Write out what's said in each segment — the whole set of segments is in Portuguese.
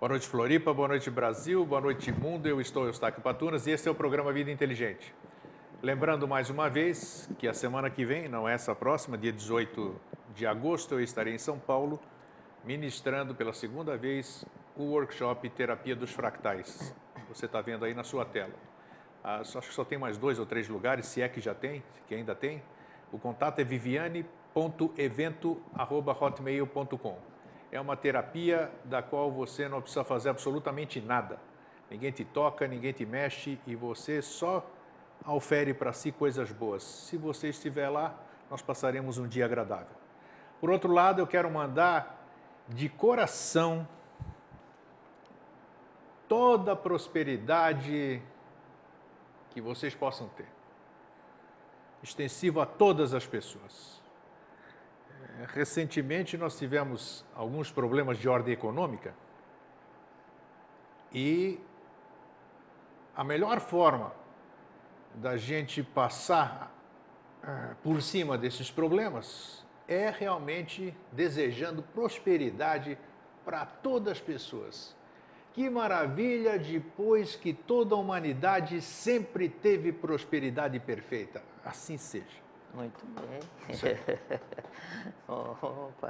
Boa noite, Floripa. Boa noite, Brasil. Boa noite, mundo. Eu estou Eustáquio Patunas e esse é o programa Vida Inteligente. Lembrando mais uma vez que a semana que vem, não essa próxima, dia 18 de agosto, eu estarei em São Paulo ministrando pela segunda vez o workshop Terapia dos Fractais. Você está vendo aí na sua tela. Ah, acho que só tem mais dois ou três lugares, se é que já tem, que ainda tem. O contato é viviane.evento.hotmail.com é uma terapia da qual você não precisa fazer absolutamente nada. Ninguém te toca, ninguém te mexe e você só aufere para si coisas boas. Se você estiver lá, nós passaremos um dia agradável. Por outro lado, eu quero mandar de coração toda a prosperidade que vocês possam ter, extensivo a todas as pessoas recentemente nós tivemos alguns problemas de ordem econômica e a melhor forma da gente passar uh, por cima desses problemas é realmente desejando prosperidade para todas as pessoas. Que maravilha depois que toda a humanidade sempre teve prosperidade perfeita. Assim seja. Muito bem. oh,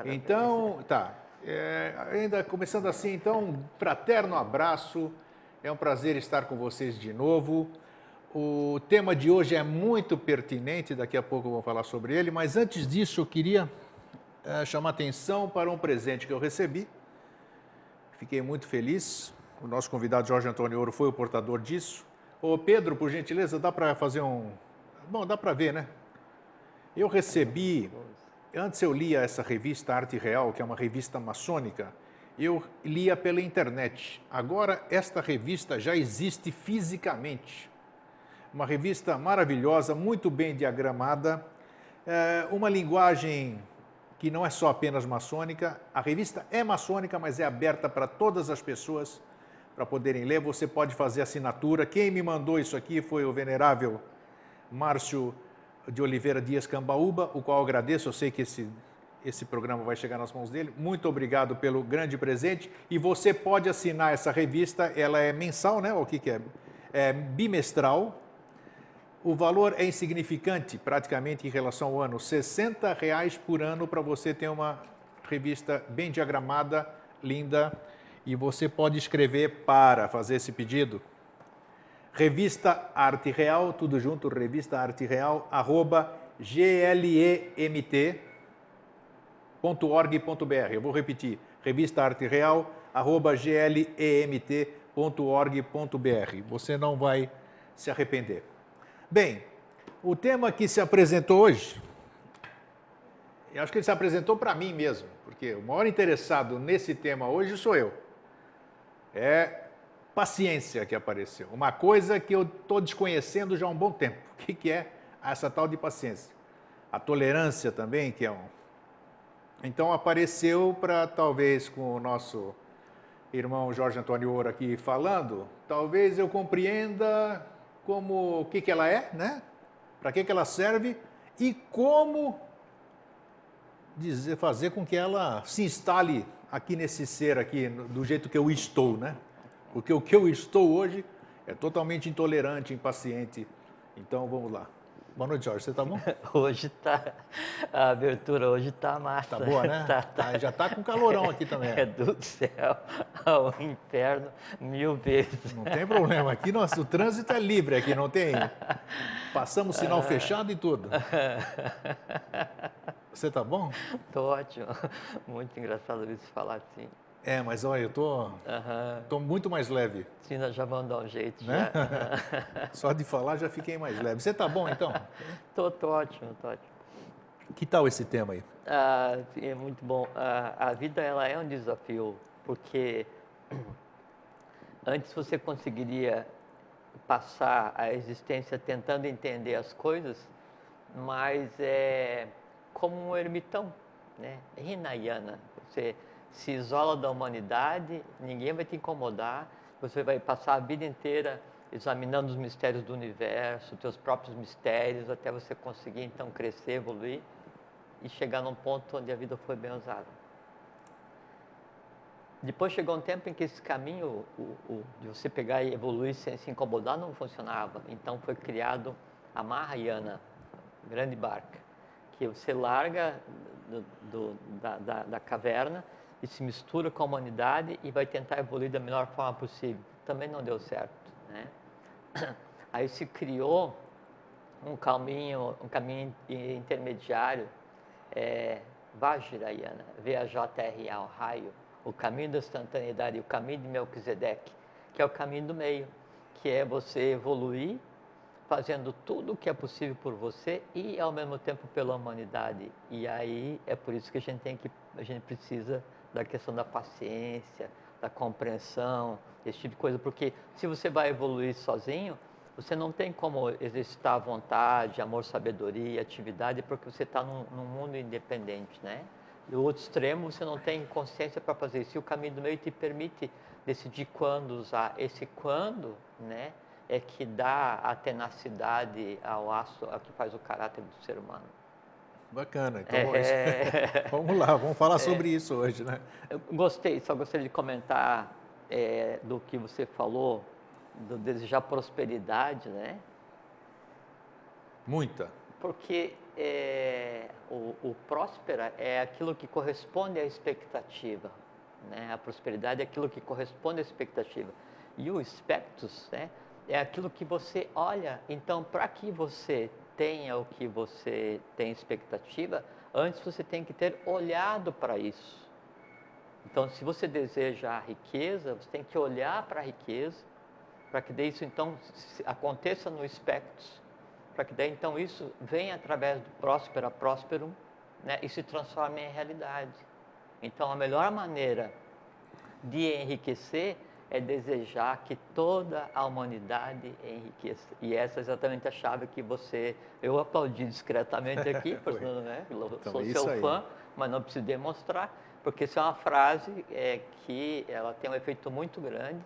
então, tá. É, ainda começando assim, então, um fraterno abraço. É um prazer estar com vocês de novo. O tema de hoje é muito pertinente, daqui a pouco eu vou falar sobre ele, mas antes disso eu queria é, chamar atenção para um presente que eu recebi. Fiquei muito feliz. O nosso convidado Jorge Antônio Ouro foi o portador disso. Ô Pedro, por gentileza, dá para fazer um. Bom, dá para ver, né? Eu recebi, antes eu lia essa revista Arte Real, que é uma revista maçônica, eu lia pela internet. Agora esta revista já existe fisicamente. Uma revista maravilhosa, muito bem diagramada, é, uma linguagem que não é só apenas maçônica. A revista é maçônica, mas é aberta para todas as pessoas para poderem ler. Você pode fazer assinatura. Quem me mandou isso aqui foi o venerável Márcio de Oliveira Dias Cambaúba, o qual agradeço, eu sei que esse, esse programa vai chegar nas mãos dele. Muito obrigado pelo grande presente. E você pode assinar essa revista, ela é mensal, né? O que, que é? É bimestral. O valor é insignificante, praticamente, em relação ao ano. 60 reais por ano para você ter uma revista bem diagramada, linda. E você pode escrever para fazer esse pedido Revista Arte Real, tudo junto, Revista Arte Real, arroba glemt.org.br. Eu vou repetir, Revista Arte Real, arroba glemt.org.br. Você não vai se arrepender. Bem, o tema que se apresentou hoje, eu acho que ele se apresentou para mim mesmo, porque o maior interessado nesse tema hoje sou eu. É paciência que apareceu. Uma coisa que eu estou desconhecendo já há um bom tempo. O que, que é essa tal de paciência? A tolerância também, que é um. Então apareceu para talvez com o nosso irmão Jorge Antônio Ouro aqui falando, talvez eu compreenda como o que, que ela é, né? Para que, que ela serve e como dizer, fazer com que ela se instale aqui nesse ser aqui, do jeito que eu estou, né? Porque o que eu estou hoje é totalmente intolerante, impaciente. Então vamos lá. Boa noite, Jorge. Você está bom? Hoje está. A abertura hoje está massa. Está boa, né? Tá, tá. Ah, já está com calorão aqui também. É do céu ao inferno mil vezes. Não tem problema. Aqui nosso, o trânsito é livre aqui, não tem. Passamos sinal fechado e tudo. Você está bom? Estou ótimo. Muito engraçado isso falar assim. É, mas olha, eu tô, uhum. tô muito mais leve. Sim, nós já vamos dar um jeito. Né? Só de falar já fiquei mais leve. Você tá bom então? tô, tô ótimo, tô ótimo. Que tal esse tema aí? Ah, é muito bom. Ah, a vida ela é um desafio, porque antes você conseguiria passar a existência tentando entender as coisas, mas é como um ermitão, né? Hinayana. Você se isola da humanidade, ninguém vai te incomodar, você vai passar a vida inteira examinando os mistérios do universo, teus próprios mistérios, até você conseguir então crescer, evoluir e chegar num ponto onde a vida foi bem usada. Depois chegou um tempo em que esse caminho o, o, de você pegar e evoluir sem se incomodar não funcionava. Então foi criado a Mahayana, grande barca, que você larga do, do, da, da, da, caverna e se mistura com a humanidade e vai tentar evoluir da melhor forma possível. Também não deu certo. Né? Aí se criou um caminho, um caminho intermediário, é, Vajrayana, V-A-J-R-A, o raio, o caminho da instantaneidade, o caminho de Melquisedeque, que é o caminho do meio, que é você evoluir fazendo tudo o que é possível por você e ao mesmo tempo pela humanidade. E aí é por isso que a gente tem que a gente precisa da questão da paciência, da compreensão, esse tipo de coisa, porque se você vai evoluir sozinho, você não tem como exercitar a vontade, amor, sabedoria, atividade, porque você está num, num, mundo independente, né? Do outro extremo, você não tem consciência para fazer isso. E o caminho do meio te permite decidir quando usar. Esse quando, né? é que dá a tenacidade ao aço, ao que faz o caráter do ser humano. Bacana. Então, é... vamos lá, vamos falar é... sobre isso hoje, né? Eu gostei, só gostaria de comentar é, do que você falou, do desejar prosperidade, né? Muita. Porque é, o, o próspera é aquilo que corresponde à expectativa, né? A prosperidade é aquilo que corresponde à expectativa. E o expectus, né? é aquilo que você olha. Então, para que você tenha o que você tem expectativa, antes você tem que ter olhado para isso. Então, se você deseja a riqueza, você tem que olhar para a riqueza, para que daí isso então aconteça no espectro, para que daí então isso venha através do próspera próspero né, e se transforme em realidade. Então, a melhor maneira de enriquecer é desejar que toda a humanidade enriqueça. E essa é exatamente a chave que você. Eu aplaudi discretamente aqui, porque né, eu então, sou seu aí. fã, mas não preciso demonstrar, porque isso é uma frase é, que ela tem um efeito muito grande,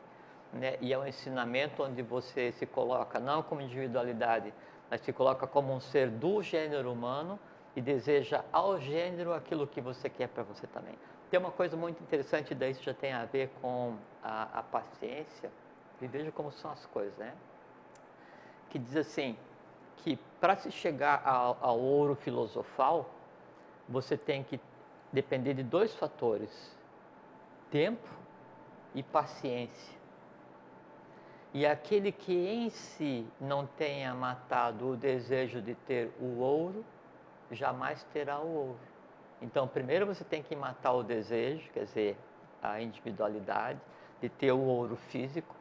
né, e é um ensinamento onde você se coloca não como individualidade, mas se coloca como um ser do gênero humano e deseja ao gênero aquilo que você quer para você também. Tem uma coisa muito interessante, daí isso já tem a ver com a, a paciência, e veja como são as coisas, né? Que diz assim, que para se chegar ao, ao ouro filosofal, você tem que depender de dois fatores, tempo e paciência. E aquele que em si não tenha matado o desejo de ter o ouro, jamais terá o ouro. Então, primeiro você tem que matar o desejo, quer dizer, a individualidade, de ter o ouro físico.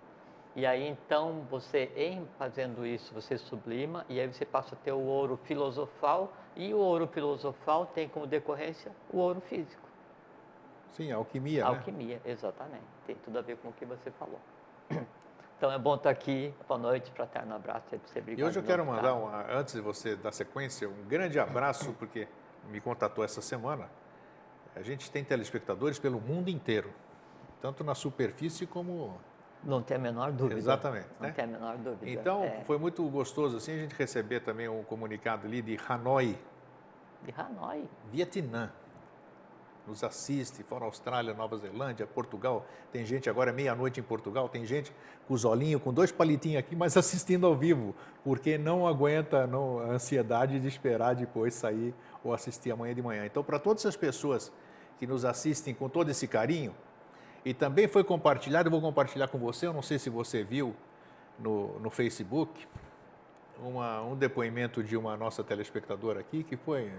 E aí, então, você, em fazendo isso, você sublima e aí você passa a ter o ouro filosofal. E o ouro filosofal tem como decorrência o ouro físico. Sim, a alquimia. Alquimia, né? exatamente. Tem tudo a ver com o que você falou. Então é bom estar aqui. Boa noite, fraterno abraço. E hoje eu quero tá? mandar, uma, antes de você dar sequência, um grande abraço, porque me contatou essa semana. A gente tem telespectadores pelo mundo inteiro, tanto na superfície como. Não tem a menor dúvida. Exatamente. Não né? tem a menor dúvida. Então, é. foi muito gostoso assim a gente receber também um comunicado ali de Hanoi. De Hanoi? Vietnã nos assiste, fora Austrália, Nova Zelândia, Portugal. Tem gente agora meia-noite em Portugal, tem gente com os olhinhos, com dois palitinhos aqui, mas assistindo ao vivo, porque não aguenta não, a ansiedade de esperar depois sair ou assistir amanhã de manhã. Então, para todas as pessoas que nos assistem com todo esse carinho, e também foi compartilhado, eu vou compartilhar com você, eu não sei se você viu no, no Facebook, uma, um depoimento de uma nossa telespectadora aqui, que foi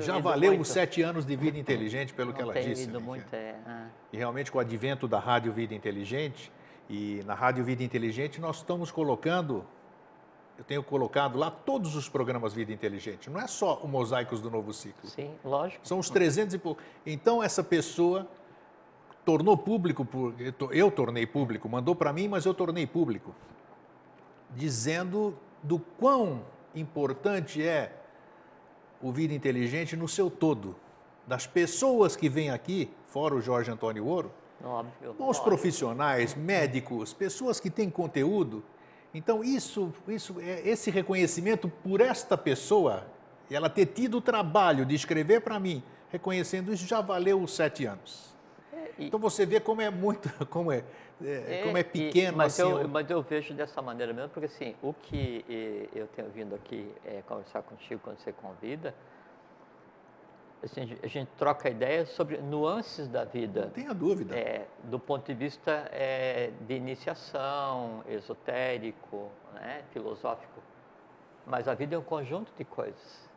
já valeu muito. os sete anos de vida inteligente, pelo não que ela disse. Lido né? muito, é. Ah. E realmente, com o advento da Rádio Vida Inteligente, e na Rádio Vida Inteligente nós estamos colocando, eu tenho colocado lá todos os programas Vida Inteligente, não é só o Mosaicos do Novo Ciclo. Sim, lógico. São os 300 e pouco. Então, essa pessoa tornou público, eu tornei público, mandou para mim, mas eu tornei público, dizendo do quão importante é o Vida Inteligente no seu todo. Das pessoas que vêm aqui, fora o Jorge Antônio Ouro, Óbvio, bons óbvio. profissionais, médicos, pessoas que têm conteúdo. Então, isso, isso, é, esse reconhecimento por esta pessoa, ela ter tido o trabalho de escrever para mim, reconhecendo isso, já valeu os sete anos. então você vê como é muito, como é, é, é como é pequeno e, mas assim. Eu, mas eu vejo dessa maneira mesmo, porque assim, o que eu tenho vindo aqui é, conversar contigo quando você convida, assim, a gente troca ideias sobre nuances da vida. Não tenha dúvida. É, do ponto de vista é, de iniciação, esotérico, né, filosófico. Mas a vida é um conjunto de coisas.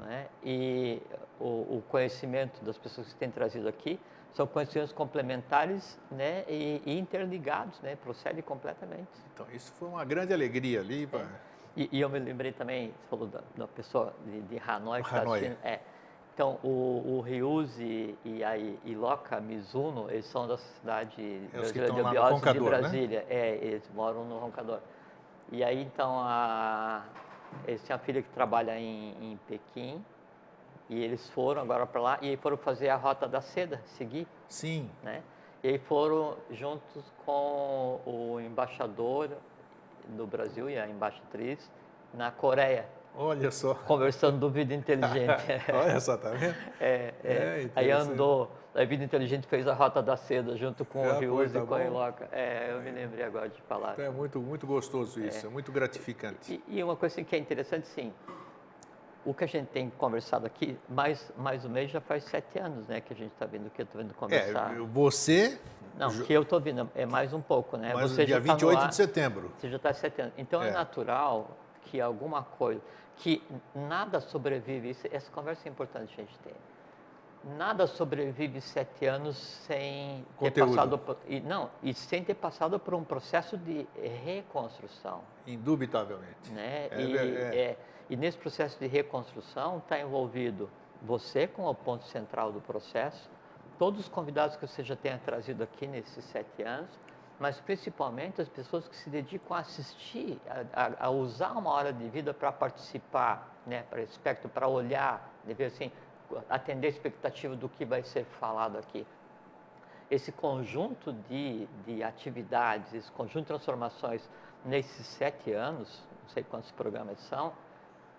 Né? E o, o, conhecimento das pessoas que têm trazido aqui são conhecimentos complementares né? e, e interligados, né? procede completamente. Então, isso foi uma grande alegria ali. É. E, e, eu me lembrei também, você falou da, da pessoa de, de Hanoi. Que tá Hanoi. Tá é, então, o, o Ryuzi e a Iloka Mizuno, eles são da cidade é brasileira de Obiose de né? Brasília. Né? É, eles moram no Roncador. E aí, então, a, eles têm uma filha que trabalha em, em Pequim, e eles foram agora para lá, e foram fazer a Rota da Seda, seguir. Sim. Né? E aí foram juntos com o embaixador do Brasil e a embaixatriz na Coreia. Olha só. Conversando do Vida Inteligente. Olha só, tá vendo? É, é. é aí andou, a Vida Inteligente fez a Rota da Seda junto com é, o Riuzi e com a Iloca. É, eu me lembrei agora de falar. Então é muito, muito gostoso isso, é, é muito gratificante. E, e, uma coisa assim, que é interessante, sim, o que a gente tem conversado aqui, mais, mais um mês já faz sete anos, né, que a gente está vendo, que eu estou vendo conversar. É, você... Não, que eu estou vendo, é mais um pouco, né? Você dia 28 tá de setembro. Você já está sete anos. Então é, é natural que alguma coisa que nada sobrevive, isso, essa conversa é importante a gente ter. Nada sobrevive sete anos sem Conteúdo. ter passado por, e não e sem ter passado por um processo de reconstrução. Indubitavelmente. Né? É, e, é. É, e nesse processo de reconstrução está envolvido você como ponto central do processo, todos os convidados que você já tenha trazido aqui nesses sete anos, mas principalmente as pessoas que se dedicam a assistir, a, a usar uma hora de vida para participar, né, para espectro, para olhar, ver assim, atender a expectativa do que vai ser falado aqui. Esse conjunto de, de atividades, esse conjunto de transformações nesses sete anos, não sei quantos programas são,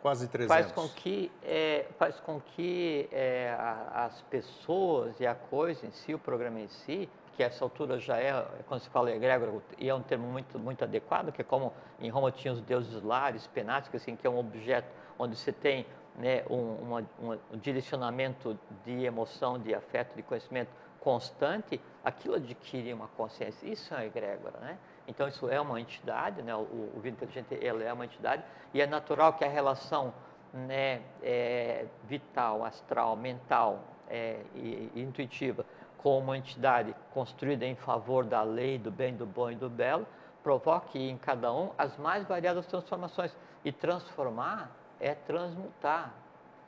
quase 300. Faz com que, é, faz com que é, as pessoas e a coisa em si, o programa em si, que essa altura já é, quando se fala egrégora, e é um termo muito, muito adequado, que é como em Roma tinha os deuses lares, penates, assim, que é um objeto onde você tem né, um, uma, um direcionamento de emoção, de afeto, de conhecimento constante, aquilo adquire uma consciência. Isso é uma egrégora, né? Então, isso é uma entidade, né? o, o vida inteligente ele é uma entidade, e é natural que a relação né, é, vital, astral, mental é, e, e intuitiva com uma entidade construída em favor da lei, do bem, do bom e do belo, provoque em cada um as mais variadas transformações. E transformar é transmutar,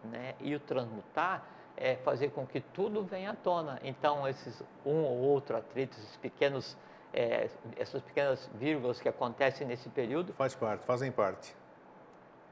né? E o transmutar é fazer com que tudo venha à tona. Então, esses um ou outro atrito, esses pequenos, é, essas pequenas vírgulas que acontecem nesse período... Faz parte, fazem parte.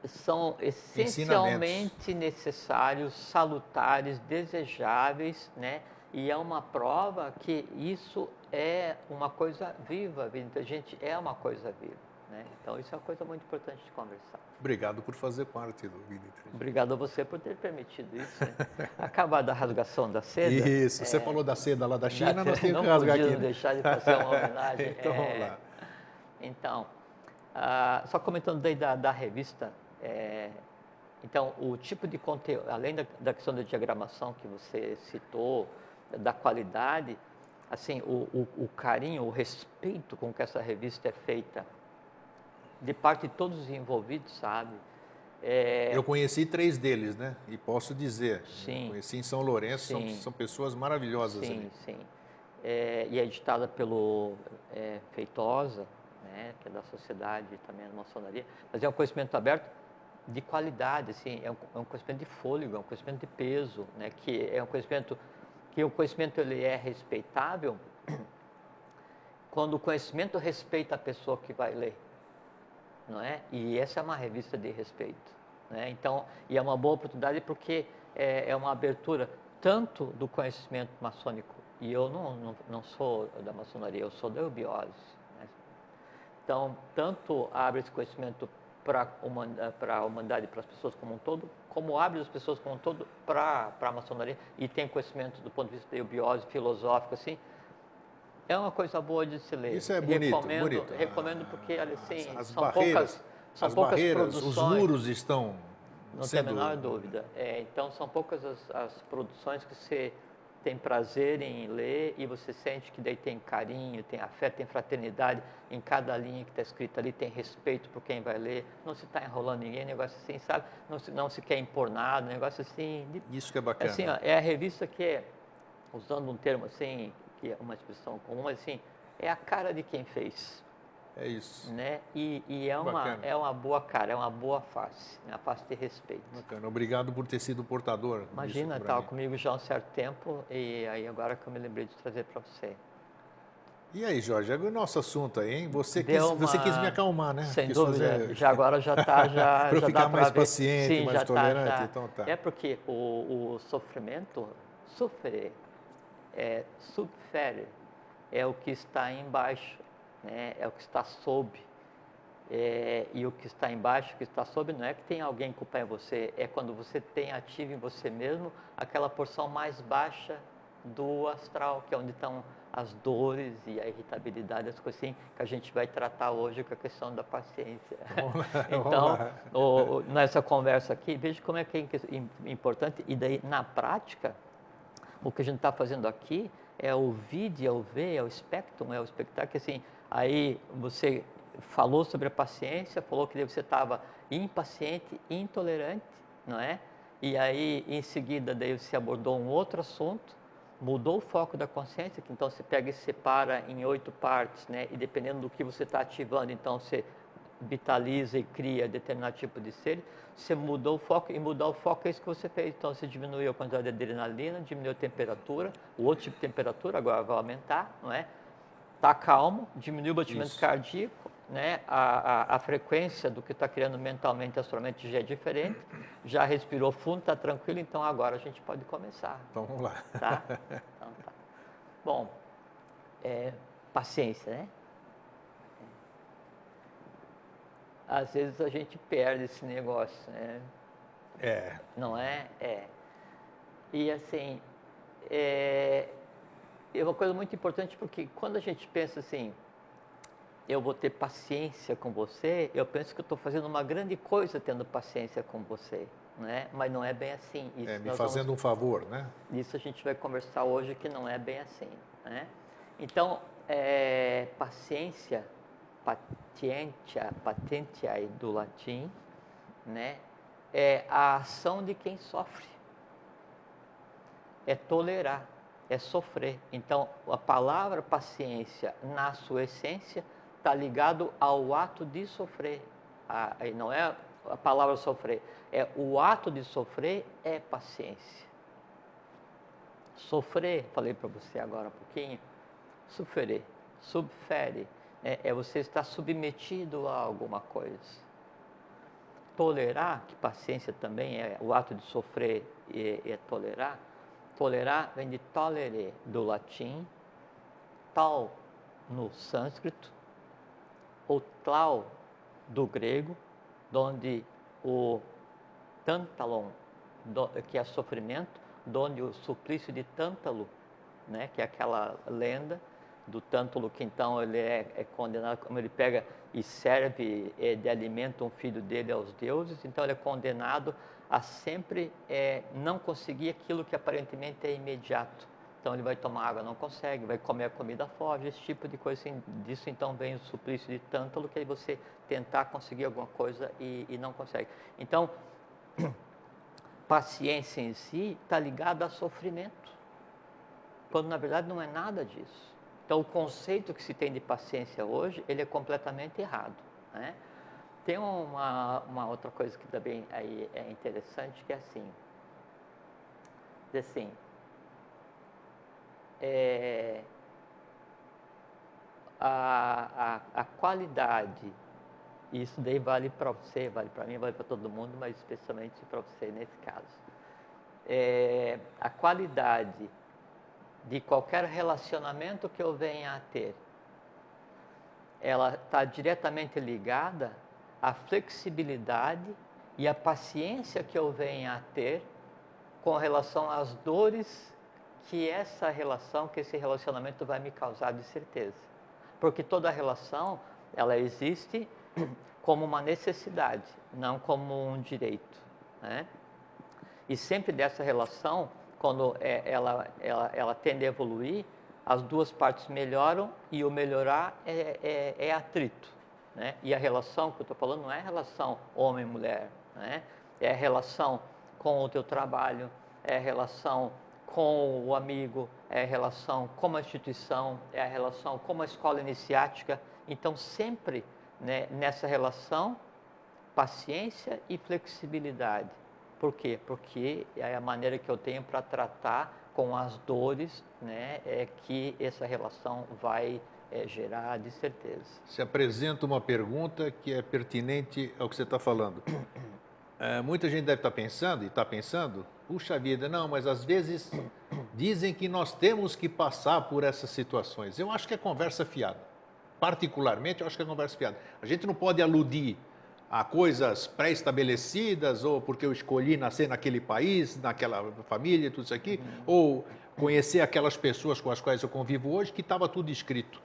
São essencialmente necessários, salutares, desejáveis, né? E é uma prova que isso é uma coisa viva, a inteligente é uma coisa viva. Né? Então, isso é uma coisa muito importante de conversar. Obrigado por fazer parte do Inteligente. Obrigado a você por ter permitido isso. Né? Acabar da rasgação da seda. Isso, é... você falou da seda lá da China, nós temos que rasgar aqui. Não né? deixar de fazer uma homenagem. então, é... vamos lá. Então, ah, só comentando daí da, da revista, é... então, o tipo de conteúdo, além da, da questão da diagramação que você citou, da qualidade, assim, o, o, o, carinho, o respeito com que essa revista é feita, de parte de todos os envolvidos, sabe? É... Eu conheci três deles, né? E posso dizer, sim, conheci em São Lourenço, são, são, pessoas maravilhosas sim, ali. Sim, é, e é editada pelo é, Feitosa, né? que é da sociedade também da maçonaria, mas é um conhecimento aberto de qualidade, assim, é um, é um conhecimento de fôlego, é um conhecimento de peso, né? que é um conhecimento que o conhecimento ele é respeitável quando o conhecimento respeita a pessoa que vai ler, não é? E essa é uma revista de respeito, né? Então, e é uma boa oportunidade porque é, é uma abertura tanto do conhecimento maçônico e eu não, não, não sou da maçonaria, eu sou da eubiose. Né? Então, tanto abre esse conhecimento para a humanidade, para as pessoas como um todo, como abre as pessoas como um todo para a maçonaria e tem conhecimento do ponto de vista de biose filosófico, assim, é uma coisa boa de se ler. Isso é bonito, recomendo, bonito. Recomendo porque, assim, as são barreiras, poucas, são as poucas barreiras, produções. os muros estão Não sendo... tem a menor dúvida. É, então, são poucas as, as, produções que você tem prazer em ler e você sente que daí tem carinho, tem afeto, tem fraternidade em cada linha que está escrita ali, tem respeito por quem vai ler, não se está enrolando ninguém, negócio assim, sabe? Não se, não se quer impor nada, negócio assim. De, Isso que é bacana. Assim, ó, é a revista que é, usando um termo assim, que é uma expressão comum, mas assim, é a cara de quem fez. É isso. Né? E, e é, uma, é uma boa cara, é uma boa face, né? a face de respeito. Bacana. Obrigado por ter sido portador. Imagina, estava comigo já há um certo tempo e aí agora que eu me lembrei de trazer para você. E aí, Jorge, é o nosso assunto aí, hein? Você, quis, uma... você quis me acalmar, né? Sem quis dúvida, fazer... já agora já está, já, para já ficar mais ver. paciente, Sim, mais tá, tolerante, tá. então tá. É porque o, o sofrimento, sofrer, é subfere, é o que está embaixo, né? é o que está sob. É, e o que está embaixo, o que está sob, não é que tem alguém culpar em você, é quando você tem ativo em você mesmo aquela porção mais baixa do astral, que é onde estão as dores e a irritabilidade, as coisas assim, que a gente vai tratar hoje com a questão da paciência. Então, o, nessa conversa aqui, veja como é que é importante, e daí, na prática, o que a gente está fazendo aqui é o vídeo, é o é o espectrum, é o espectáculo, assim, aí você falou sobre a paciência, falou que você estava impaciente, intolerante, não é? E aí, em seguida, daí você abordou um outro assunto, mudou o foco da consciência, que então você pega e separa em oito partes, né? E dependendo do que você está ativando, então você vitaliza e cria determinado tipo de ser, você mudou o foco, e mudar o foco é isso que você fez. Então, você diminuiu a quantidade de adrenalina, diminuiu a temperatura, o outro tipo de temperatura agora vai aumentar, não é? Está calmo, diminuiu o batimento isso. cardíaco, né? A, a, a, frequência do que está criando mentalmente, astralmente já é diferente, já respirou fundo, está tranquilo, então agora a gente pode começar. Então vamos lá. Tá? Então, tá. Bom, é, paciência, né? Às vezes a gente perde esse negócio, né? É. Não é? É. E assim, é, é uma coisa muito importante porque quando a gente pensa assim, eu vou ter paciência com você, eu penso que eu estou fazendo uma grande coisa tendo paciência com você, né? Mas não é bem assim. Isso é, me fazendo vamos... um favor, né? Isso a gente vai conversar hoje que não é bem assim, né? Então, é, paciência, patientia, patientia do latim, né? É a ação de quem sofre. É tolerar, é sofrer. Então, a palavra paciência, na sua essência, está ligado ao ato de sofrer. Ah, não é a palavra sofrer, é o ato de sofrer é paciência. Sofrer, falei para você agora um pouquinho, sofrer, subfere, é, é, você estar submetido a alguma coisa. Tolerar, que paciência também é o ato de sofrer e, é tolerar. Tolerar vem de tolere, do latim, tal no sânscrito, o tlau do grego, onde o tantalon, que é sofrimento, onde o suplício de Tântalo, né, que é aquela lenda do Tântalo, que então ele é, é condenado, como ele pega e serve é, de alimento um filho dele aos deuses, então ele é condenado a sempre é, não conseguir aquilo que aparentemente é imediato. Então ele vai tomar água, não consegue, vai comer a comida foge, esse tipo de coisa. Assim, disso então vem o suplício de tântalo, que é você tentar conseguir alguma coisa e, e não consegue. Então, paciência em si está ligada a sofrimento, quando na verdade não é nada disso. Então o conceito que se tem de paciência hoje, ele é completamente errado. Né? Tem uma, uma outra coisa que também aí é interessante, que é assim, assim, é, a, a, a qualidade, e isso daí vale para você, vale para mim, vale para todo mundo, mas especialmente para você nesse caso. É, a qualidade de qualquer relacionamento que eu venha a ter, ela está diretamente ligada a flexibilidade e a paciência que eu venha a ter com relação às dores que essa relação, que esse relacionamento vai me causar de certeza. Porque toda relação, ela existe como uma necessidade, não como um direito. Né? E sempre dessa relação, quando é, ela, ela, ela tende a evoluir, as duas partes melhoram e o melhorar é, é, é atrito. Né? E a relação que eu estou falando não é relação homem-mulher, né? é relação com o teu trabalho, é relação com o amigo, é relação com a instituição, é a relação com a escola iniciática. Então, sempre né, nessa relação, paciência e flexibilidade. Por quê? Porque é a maneira que eu tenho para tratar com as dores né, é que essa relação vai é, gerar de certeza. Se apresenta uma pergunta que é pertinente ao que você está falando. É, muita gente deve estar tá pensando, e está pensando, puxa vida, não, mas às vezes dizem que nós temos que passar por essas situações. Eu acho que é conversa fiada. Particularmente, eu acho que é conversa fiada. A gente não pode aludir a coisas pré-estabelecidas, ou porque eu escolhi nascer naquele país, naquela família, tudo isso aqui, uhum. ou conhecer aquelas pessoas com as quais eu convivo hoje, que estava tudo escrito.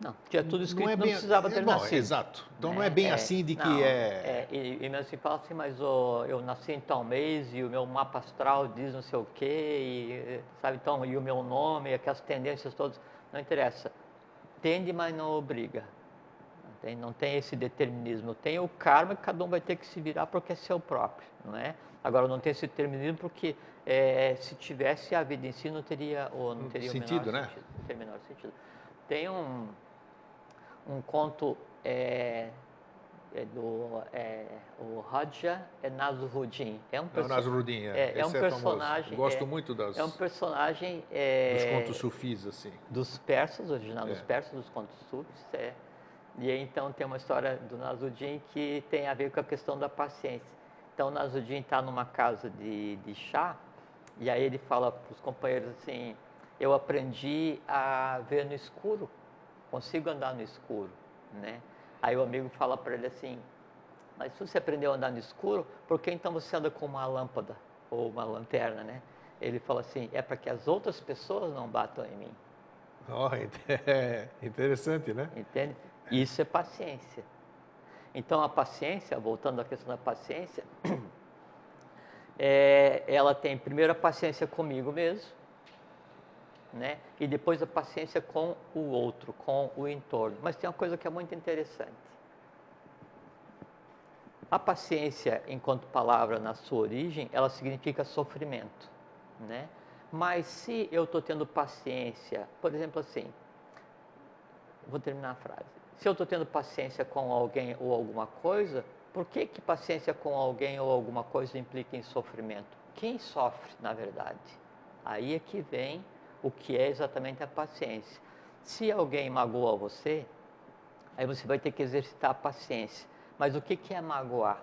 Não, tinha tudo escrito, não, é bem, não precisava ter bom, nascido. Exato. Então é, não é bem é, assim de que não, é... é... E, e se fala assim, mas oh, eu nasci em tal mês e o meu mapa astral diz não sei o quê, e, sabe, então, e o meu nome, aquelas tendências todas, não interessa. Tende, mas não obriga. Não tem, não tem esse determinismo. Tem o karma que cada um vai ter que se virar porque é seu próprio, não é? Agora, não tem esse determinismo porque é, se tivesse a vida em si, não teria, ou não teria sentido, o menor né? sentido. Não menor sentido. Tem um um conto é, é do é, o Raja é Nasruddin. É um perso... Nasruddin, é. é, é um é personagem. Gosto muito das. É um personagem dos contos sufis assim. Dos persas, original dos persas, dos contos sufis, é. E então tem uma história do Nasruddin que tem a ver com a questão da paciência. Então o Nasruddin está numa casa de, de chá e aí ele fala para os companheiros assim: eu aprendi a ver no escuro consigo andar no escuro, né? Aí o amigo fala para ele assim, mas se você aprendeu a andar no escuro, por que então você anda com uma lâmpada ou uma lanterna, né? Ele fala assim, é para que as outras pessoas não batam em mim. Oh, interessante, né? Entende? Isso é paciência. Então a paciência, voltando à questão da paciência, é, ela tem primeiro a paciência comigo mesmo, né? E depois a paciência com o outro, com o entorno. Mas tem uma coisa que é muito interessante. A paciência, enquanto palavra na sua origem, ela significa sofrimento, né? Mas se eu estou tendo paciência, por exemplo assim, vou terminar a frase. Se eu estou tendo paciência com alguém ou alguma coisa, por que, que paciência com alguém ou alguma coisa implica em sofrimento? Quem sofre, na verdade? Aí é que vem o que é exatamente a paciência. Se alguém magoa você, aí você vai ter que exercitar a paciência. Mas o que é magoar?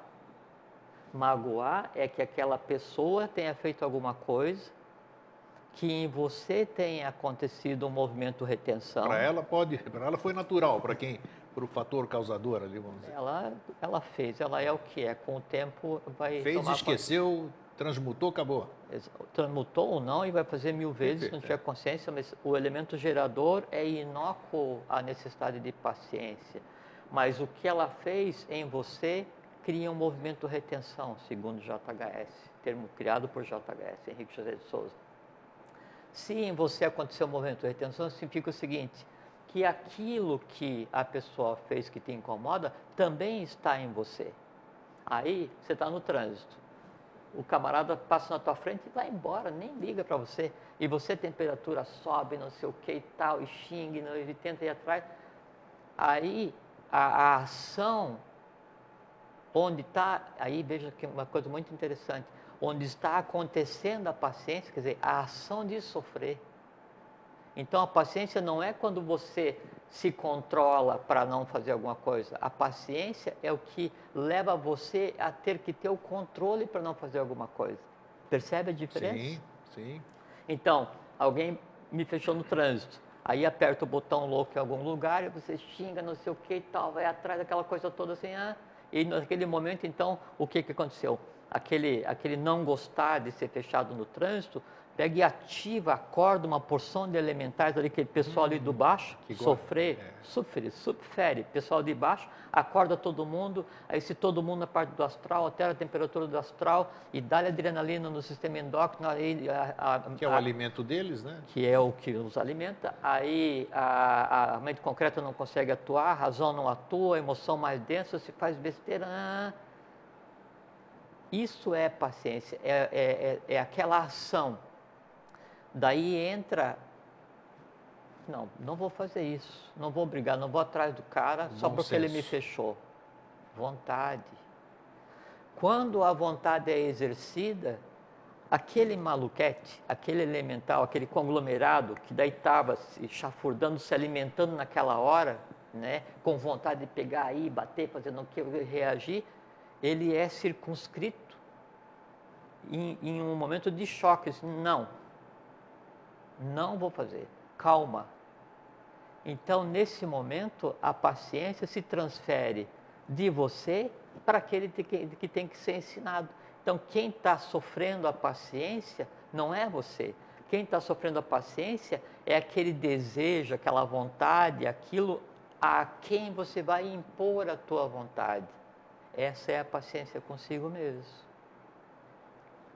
Magoar é que aquela pessoa tenha feito alguma coisa, que em você tenha acontecido um movimento retenção. Para ela pode, para ela foi natural, para quem, para o fator causador ali, vamos dizer. Ela, ela fez, ela é o que é. Com o tempo vai. Fez, esqueceu, transmutou, acabou. Transmutou ou não e vai fazer mil vezes, Perfeito, não tiver é. consciência, mas o elemento gerador é inócuo à necessidade de paciência. Mas o que ela fez em você cria um movimento retenção, segundo JHS, termo criado por JHS, Henrique José de Souza. Se em você aconteceu um movimento de retenção, significa o seguinte, que aquilo que a pessoa fez que te incomoda também está em você. Aí você está no trânsito o camarada passa na tua frente e vai embora, nem liga para você. E você, temperatura sobe, não sei o que e tal, e xingue, não, ele tenta ir atrás. Aí, a, a ação, onde está, aí veja que é uma coisa muito interessante, onde está acontecendo a paciência, quer dizer, a ação de sofrer. Então, a paciência não é quando você se controla para não fazer alguma coisa. A paciência é o que leva você a ter que ter o controle para não fazer alguma coisa. Percebe a diferença? Sim, sim. Então, alguém me fechou no trânsito. Aí aperta o botão louco em algum lugar e você xinga, não sei o que e tal, vai atrás daquela coisa toda assim, ah, e naquele momento, então, o que, que aconteceu? Aquele, aquele não gostar de ser fechado no trânsito pega e ativa, acorda uma porção de elementares ali, aquele pessoal ali do baixo, que sofrer, é. sofre, pessoal de baixo, acorda todo mundo, aí se todo mundo na parte do astral, altera a temperatura do astral e dá adrenalina no sistema endócrino. Aí, a, a, que é o a, alimento deles, né? Que é o que os alimenta. Aí a, a mente concreta não consegue atuar, a razão não atua, a emoção mais densa, se faz besteira. Ah, isso é paciência, é, é, é, é aquela ação Daí entra, não, não vou fazer isso, não vou brigar, não vou atrás do cara Bom só porque senso. ele me fechou. Vontade. Quando a vontade é exercida, aquele maluquete, aquele elemental, aquele conglomerado que daí estava se chafurdando, se alimentando naquela hora, né, com vontade de pegar aí, bater, fazer não que reagir, ele é circunscrito em, em um momento de choque. Não, não vou fazer. Calma. Então, nesse momento, a paciência se transfere de você para aquele que tem que ser ensinado. Então, quem está sofrendo a paciência não é você. Quem está sofrendo a paciência é aquele desejo, aquela vontade, aquilo a quem você vai impor a tua vontade. Essa é a paciência consigo mesmo.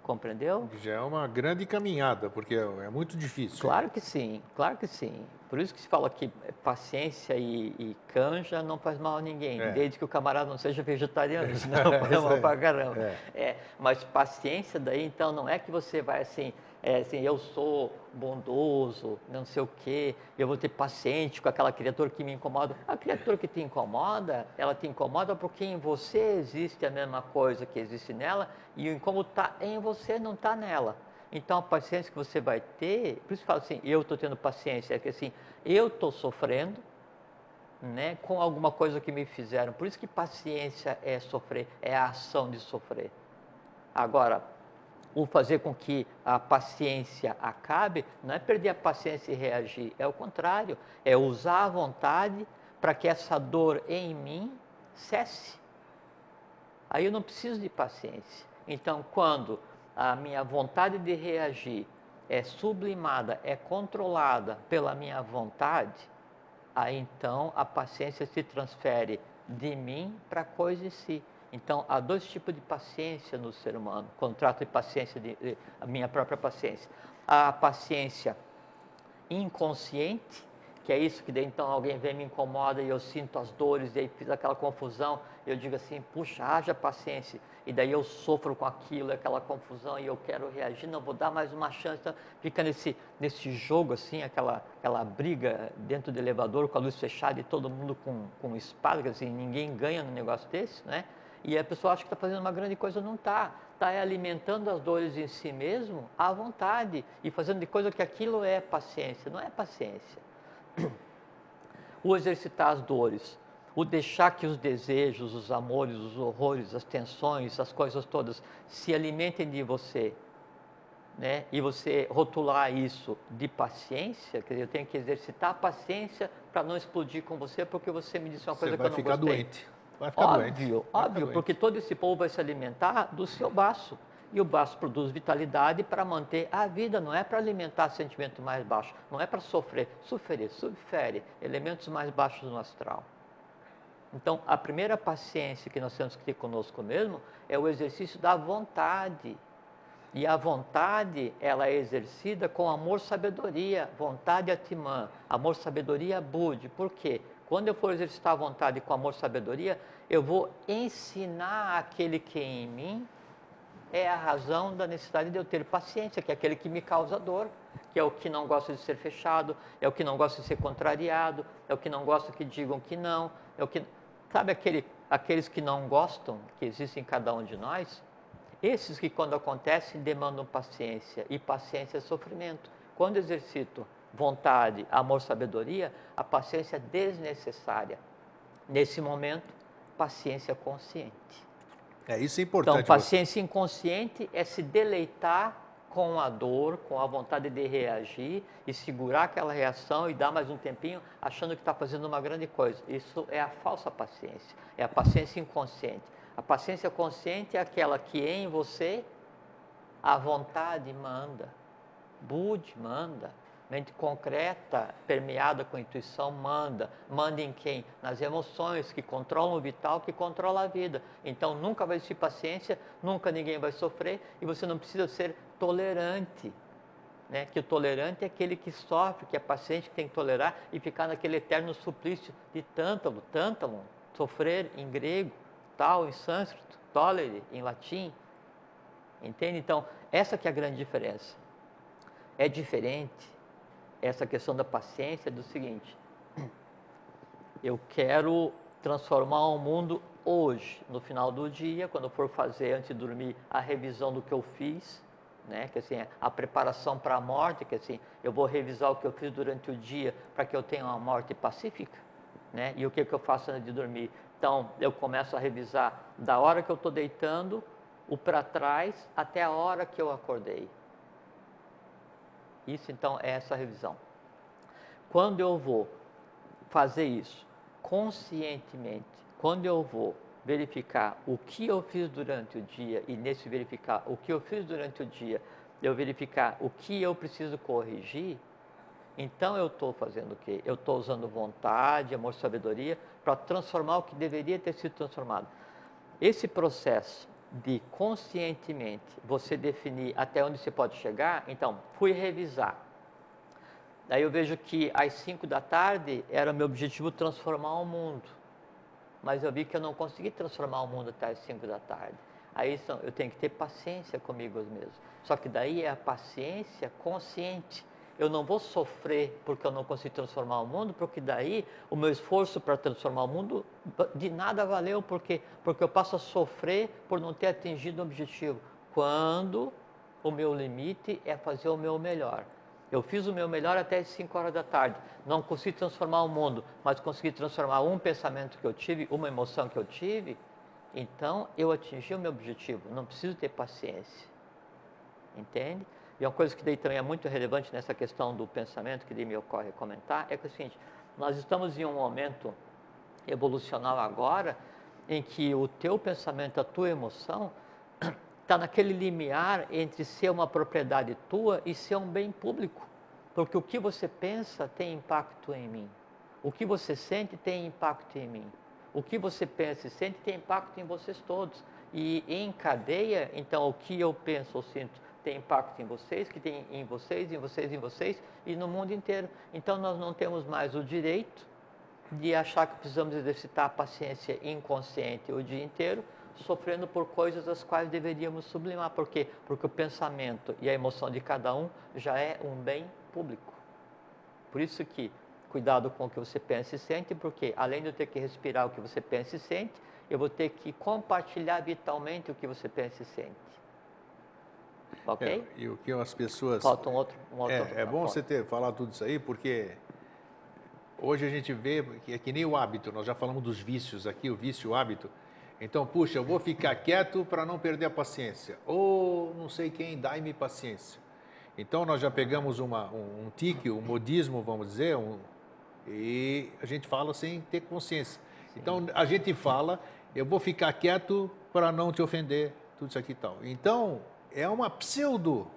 Compreendeu? Já é uma grande caminhada, porque é muito difícil. Claro que sim, claro que sim. Por isso que se fala que paciência e, e canja não faz mal a ninguém, é. desde que o camarada não seja vegetariano, senão faz mal pra caramba. É. é. Mas paciência daí, então, não é que você vai assim, é, assim, eu sou bondoso, não sei o quê, eu vou ter paciente com aquela criatura que me incomoda. A criatura que te incomoda, ela te incomoda porque em você existe a mesma coisa que existe nela e como está em você, não está nela. Então a paciência que você vai ter, por isso que fala assim, eu estou tendo paciência, é que assim, eu estou sofrendo, né, com alguma coisa que me fizeram. Por isso que paciência é sofrer, é a ação de sofrer. Agora, o fazer com que a paciência acabe, não é perder a paciência e reagir, é o contrário, é usar a vontade para que essa dor em mim cesse. Aí eu não preciso de paciência. Então, quando a minha vontade de reagir é sublimada, é controlada pela minha vontade, aí então a paciência se transfere de mim para a coisa em si. Então, há dois tipos de paciência no ser humano, contrato de paciência, de, de, a minha própria paciência. A paciência inconsciente, que é isso que daí então alguém vem me incomoda e eu sinto as dores, e aí fiz aquela confusão, eu digo assim, puxa, haja paciência, e daí eu sofro com aquilo, aquela confusão, e eu quero reagir, não vou dar mais uma chance, então fica nesse, nesse jogo assim, aquela, aquela briga dentro do elevador com a luz fechada e todo mundo com, com assim, ninguém ganha no negócio desse, né? E a pessoa acha que está fazendo uma grande coisa, não está. Está alimentando as dores em si mesmo à vontade e fazendo de coisa que aquilo é paciência. Não é paciência. O exercitar as dores, o deixar que os desejos, os amores, os horrores, as tensões, as coisas todas se alimentem de você, né? E você rotular isso de paciência, quer dizer, eu tenho que exercitar a paciência para não explodir com você, porque você me disse uma coisa que eu não gostei. Você vai ficar doente. Vai ficar óbvio, doente. Óbvio, porque todo esse povo vai se alimentar do seu baço. E o baço produz vitalidade para manter a vida, não é para alimentar sentimento mais baixo, não é para sofrer. Sofrer, subfere elementos mais baixos no astral. Então, a primeira paciência que nós temos que ter conosco mesmo é o exercício da vontade. E a vontade, ela é exercida com amor, sabedoria, vontade atimã, amor, sabedoria, bude. Por quê? Quando eu for exercitar a vontade com amor e sabedoria, eu vou ensinar aquele que em mim é a razão da necessidade de eu ter paciência, que é aquele que me causa dor, que é o que não gosta de ser fechado, é o que não gosta de ser contrariado, é o que não gosta que digam que não, é o que sabe aquele, aqueles que não gostam, que existem em cada um de nós, esses que quando acontecem demandam paciência e paciência é sofrimento. Quando exercito vontade, amor, sabedoria, a paciência desnecessária. Nesse momento, paciência consciente. É, isso é importante. Então, paciência você... inconsciente é se deleitar com a dor, com a vontade de reagir e segurar aquela reação e dar mais um tempinho, achando que está fazendo uma grande coisa. Isso é a falsa paciência, é a paciência inconsciente. A paciência consciente é aquela que em você a vontade manda, Bud manda, mente concreta, permeada com intuição, manda. Manda em quem? Nas emoções que controlam o vital, que controla a vida. Então nunca vai existir paciência, nunca ninguém vai sofrer e você não precisa ser tolerante. Né? Que o tolerante é aquele que sofre, que é paciente, que tem que tolerar e ficar naquele eterno suplício de tântalo, tântalo, sofrer em grego, tal em sânscrito, tolere em latim. Entende? Então, essa que é a grande diferença. É diferente essa questão da paciência do seguinte: eu quero transformar o mundo hoje, no final do dia, quando for fazer antes de dormir a revisão do que eu fiz, né? Que assim, a preparação para a morte, que assim, eu vou revisar o que eu fiz durante o dia para que eu tenha uma morte pacífica, né? E o que que eu faço antes de dormir? Então, eu começo a revisar da hora que eu estou deitando, o para trás até a hora que eu acordei. Isso então é essa revisão. Quando eu vou fazer isso conscientemente, quando eu vou verificar o que eu fiz durante o dia e nesse verificar o que eu fiz durante o dia, eu verificar o que eu preciso corrigir, então eu estou fazendo o quê? Eu estou usando vontade, amor, sabedoria para transformar o que deveria ter sido transformado. Esse processo de conscientemente você definir até onde você pode chegar, então, fui revisar. Daí eu vejo que às 5 da tarde era meu objetivo transformar o mundo. Mas eu vi que eu não consegui transformar o mundo até às 5 da tarde. Aí eu tenho que ter paciência comigo mesmo. Só que daí é a paciência consciente eu não vou sofrer porque eu não consigo transformar o mundo, porque daí o meu esforço para transformar o mundo de nada valeu, porque porque eu passo a sofrer por não ter atingido o objetivo. Quando o meu limite é fazer o meu melhor. Eu fiz o meu melhor até as 5 horas da tarde. Não consegui transformar o mundo, mas consegui transformar um pensamento que eu tive, uma emoção que eu tive. Então eu atingi o meu objetivo. Não preciso ter paciência. Entende? E uma coisa que daí também é muito relevante nessa questão do pensamento, que daí me ocorre comentar, é que é o seguinte, nós estamos em um momento evolucional agora, em que o teu pensamento, a tua emoção, está naquele limiar entre ser uma propriedade tua e ser um bem público. Porque o que você pensa tem impacto em mim. O que você sente tem impacto em mim. O que você pensa e sente tem impacto em vocês todos. E em cadeia, então, o que eu penso ou sinto tem impacto em vocês, que tem em vocês, em vocês, em vocês e no mundo inteiro. Então nós não temos mais o direito de achar que precisamos exercitar a paciência inconsciente o dia inteiro, sofrendo por coisas as quais deveríamos sublimar. Por quê? Porque o pensamento e a emoção de cada um já é um bem público. Por isso que cuidado com o que você pensa e sente, porque além de eu ter que respirar o que você pensa e sente, eu vou ter que compartilhar vitalmente o que você pensa e sente. Ok? É, e o que as pessoas. Falta um outro. Um outro é, é bom você ter falado tudo isso aí, porque hoje a gente vê que é que nem o hábito, nós já falamos dos vícios aqui, o vício, o hábito. Então, puxa, eu vou ficar quieto para não perder a paciência. Ou não sei quem, dá-me paciência. Então, nós já pegamos uma, um, um tique, um modismo, vamos dizer, um, e a gente fala sem ter consciência. Sim. Então, a gente fala, eu vou ficar quieto para não te ofender, tudo isso aqui e tal. Então, é uma pseudo,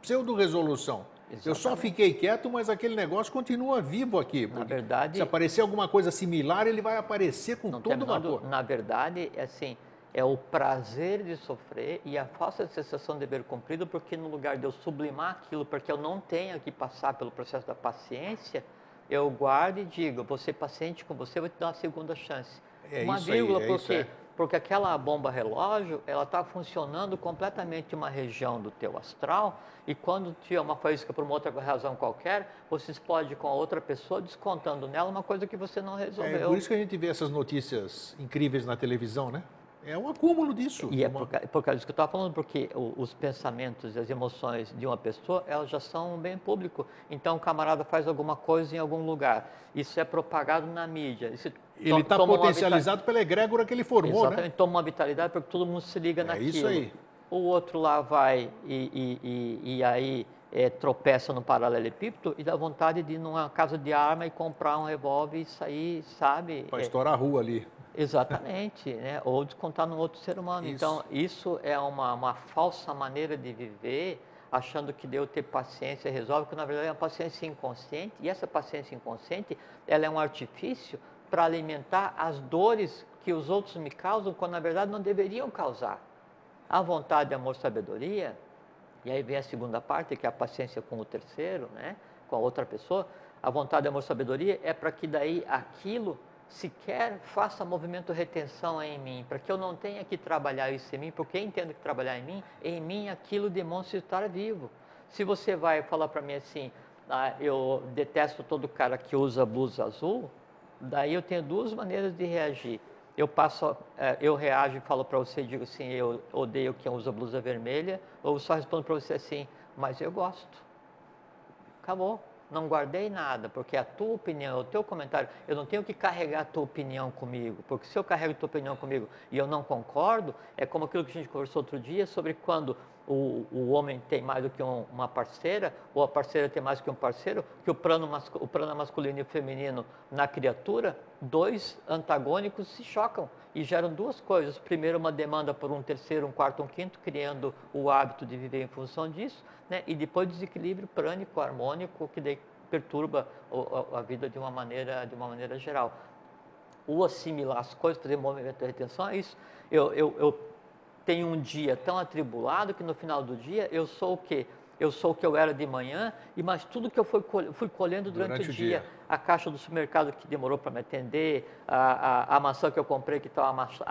pseudo resolução. Exatamente. Eu só fiquei quieto, mas aquele negócio continua vivo aqui. Na verdade, se aparecer alguma coisa similar, ele vai aparecer com todo o vapor. Na verdade, é assim, é o prazer de sofrer e a falsa sensação de dever cumprido, porque no lugar de eu sublimar aquilo, porque eu não tenho que passar pelo processo da paciência, eu guardo e digo, vou ser paciente com você, vou te dar uma segunda chance. É uma vírgula, aí, é porque é porque aquela bomba relógio, ela está funcionando completamente uma região do teu astral e quando tiver uma faísca por uma outra razão qualquer, você explode com a outra pessoa descontando nela uma coisa que você não resolveu. É por isso que a gente vê essas notícias incríveis na televisão, né? É um acúmulo disso. E é por, por causa disso que eu estava falando, porque os pensamentos e as emoções de uma pessoa, elas já são um bem público. Então, o camarada faz alguma coisa em algum lugar. Isso é propagado na mídia. Isso ele está potencializado pela egrégora que ele formou, Exatamente, né? toma uma vitalidade porque todo mundo se liga é naquilo. isso aí. o outro lá vai e, e, e, e aí é, tropeça no paralelepípedo e dá vontade de ir numa casa de arma e comprar um revólver e sair, sabe? Para é, estourar a rua ali. Exatamente, né? ou descontar no outro ser humano. Isso. Então, isso é uma, uma falsa maneira de viver, achando que deu ter paciência resolve, que na verdade é uma paciência inconsciente, e essa paciência inconsciente, ela é um artifício para alimentar as dores que os outros me causam, quando na verdade não deveriam causar. A vontade, amor, sabedoria, e aí vem a segunda parte, que é a paciência com o terceiro, né? com a outra pessoa, a vontade, amor, sabedoria é para que daí aquilo sequer faça movimento retenção em mim, para que eu não tenha que trabalhar isso em mim, porque entendo que trabalhar em mim, em mim aquilo demonstra estar vivo. Se você vai falar para mim assim, ah, eu detesto todo cara que usa blusa azul, daí eu tenho duas maneiras de reagir. Eu passo, eh, eu reajo e falo para você, digo assim, eu odeio quem usa blusa vermelha, ou só respondo para você assim, mas eu gosto. Acabou não guardei nada, porque a tua opinião, o teu comentário, eu não tenho que carregar a tua opinião comigo, porque se eu carrego a tua opinião comigo e eu não concordo, é como aquilo que a gente conversou outro dia sobre quando o, o homem tem mais do que um, uma parceira, ou a parceira tem mais do que um parceiro, que o plano, o plano masculino e feminino na criatura, dois antagônicos se chocam e geram duas coisas. Primeiro, uma demanda por um terceiro, um quarto, um quinto, criando o hábito de viver em função disso, né? e depois desequilíbrio prânico, harmônico, que daí perturba a, a vida de uma maneira, de uma maneira geral. O assimilar as coisas, fazer movimento de retenção, é isso. Eu, eu, eu tenho um dia tão atribulado que no final do dia eu sou o quê? Eu sou o que eu era de manhã, e mais tudo que eu fui, fui colhendo durante, durante o, dia. dia. A caixa do supermercado que demorou para me atender, a, a, a, maçã que eu comprei que estava amassa,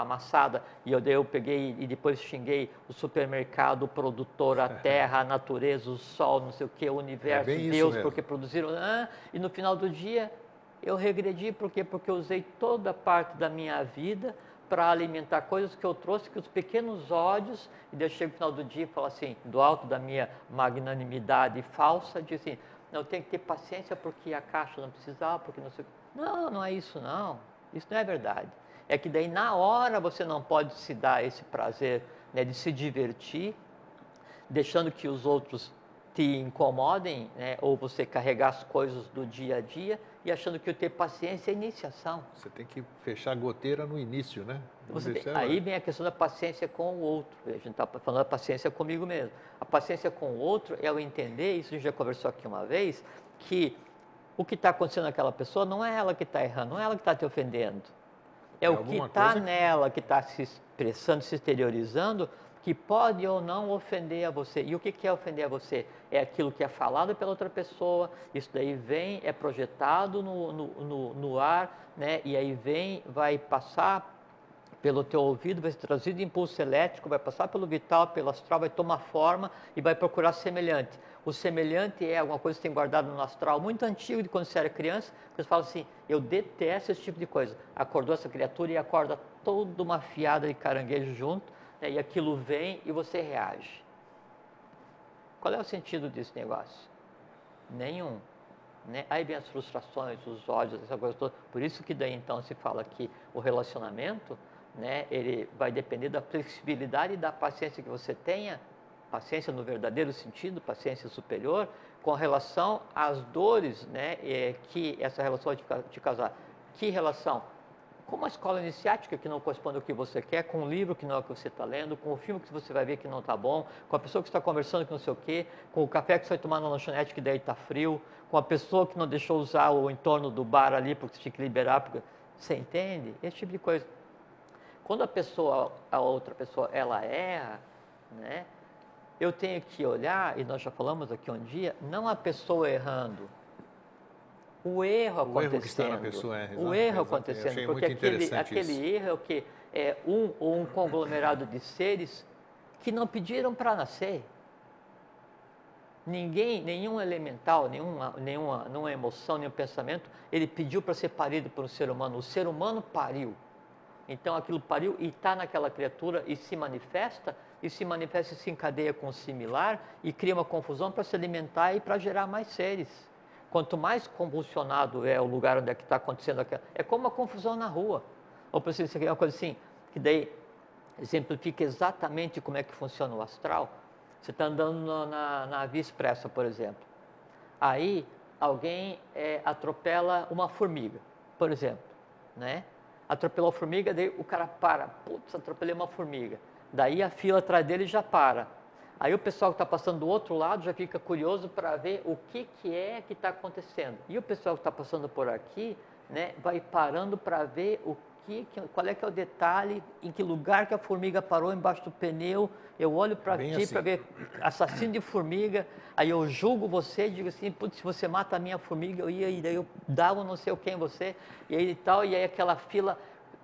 amassada e eu, eu peguei e depois xinguei o supermercado, o produtor, a terra, a natureza, o sol, não sei o que, o universo, é Deus, porque produziram. Ah, e no final do dia eu regredi, por quê? Porque eu usei toda parte da minha vida para alimentar coisas que eu trouxe, que os pequenos ódios, e daí chego no final do dia e falo assim, do alto da minha magnanimidade falsa, diz assim, não, eu tenho que ter paciência porque a caixa não precisava, porque não sei... Não, não é isso não, isso não é verdade. É que daí na hora você não pode se dar esse prazer né, de se divertir, deixando que os outros te incomodem, né, ou você carregar as coisas do dia a dia, e achando que eu ter paciência é iniciação. Você tem que fechar a goteira no início, né? Tem, aí vem a questão da paciência com o outro. A gente está falando da paciência comigo mesmo. A paciência com o outro é o entender, isso a gente já conversou aqui uma vez, que o que está acontecendo naquela pessoa não é ela que está errando, não é ela que está te ofendendo. É, é o que está nela, que está se expressando, se exteriorizando, que pode ou não ofender a você. E o que é ofender a você? É aquilo que é falado pela outra pessoa, isso daí vem, é projetado no, no, no, no ar, né? e aí vem, vai passar pelo teu ouvido, vai ser trazido impulso elétrico, vai passar pelo vital, pelo astral, vai tomar forma e vai procurar semelhante. O semelhante é alguma coisa que tem guardado no astral muito antigo, de quando você era criança, você fala assim, eu detesto esse tipo de coisa. Acordou essa criatura e acorda toda uma fiada de caranguejo junto, né, e aquilo vem e você reage. Qual é o sentido desse negócio? Nenhum. Né? Aí vem as frustrações, os ódios, essa coisa toda. Por isso que daí então se fala que o relacionamento, né, ele vai depender da flexibilidade e da paciência que você tenha, paciência no verdadeiro sentido, paciência superior, com relação às dores né, é, que essa relação vai te causar. Que relação? Com uma escola iniciática que não corresponde ao que você quer, com um livro que não é o que você está lendo, com o um filme que você vai ver que não está bom, com a pessoa que está conversando que não sei o quê, com o café que você vai tomar na lanchonete que daí está frio, com a pessoa que não deixou usar o entorno do bar ali porque você tinha que liberar, porque... você entende? Esse tipo de coisa. Quando a pessoa, a outra pessoa, ela erra, né? Eu tenho que olhar, e nós já falamos aqui um dia, não a pessoa errando, o erro acontecendo. O erro que está na pessoa, é, O erro acontecendo, porque aquele, aquele erro é o que? É um ou um conglomerado de seres que não pediram para nascer. Ninguém, nenhum elemental, nenhuma, nenhuma, nenhuma emoção, nenhum pensamento, ele pediu para ser parido por um ser humano. O ser humano pariu. Então aquilo pariu e está naquela criatura e se manifesta, e se manifesta e se encadeia com o similar e cria uma confusão para se alimentar e para gerar mais seres. Quanto mais convulsionado é o lugar onde é está acontecendo aquilo, é como uma confusão na rua. Ou precisa ser uma coisa assim, que daí exemplifica exatamente como é que funciona o astral. Você está andando na, na Via Expressa, por exemplo. Aí alguém é, atropela uma formiga, por exemplo, né? Atropelou a formiga, daí o cara para, putz, atropelei uma formiga. Daí a fila atrás dele já para. Aí o pessoal que está passando do outro lado já fica curioso para ver o que, que é que está acontecendo. E o pessoal que está passando por aqui né, vai parando para ver o que, qual é que é o detalhe, em que lugar que a formiga parou embaixo do pneu. Eu olho para ti assim. para ver assassino de formiga, aí eu julgo você, digo assim, putz, se você mata a minha formiga, eu ia, e daí eu dava não sei o que em você, e aí tal, e aí aquela fila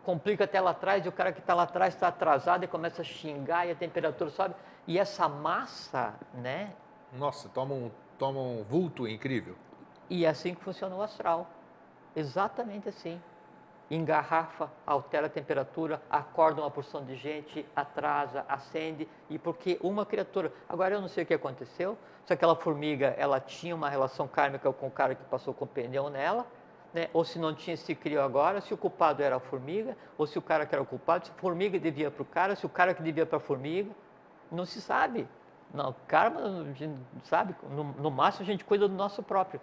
complica até lá atrás, e o cara que está lá atrás está atrasado e começa a xingar, e a temperatura sobe. E essa massa, né? Nossa, toma um, toma um vulto incrível. E é assim que funciona o astral. Exatamente assim. Engarrafa, altera a temperatura, acorda uma porção de gente, atrasa, acende, e porque uma criatura. Agora eu não sei o que aconteceu, se aquela formiga ela tinha uma relação kármica com o cara que passou com o pneu nela, né? ou se não tinha, se criou agora, se o culpado era a formiga, ou se o cara que era o culpado, se a formiga devia para o cara, se o cara que devia para a formiga. Não se sabe. Não, karma, sabe? No, no máximo a gente cuida do nosso próprio.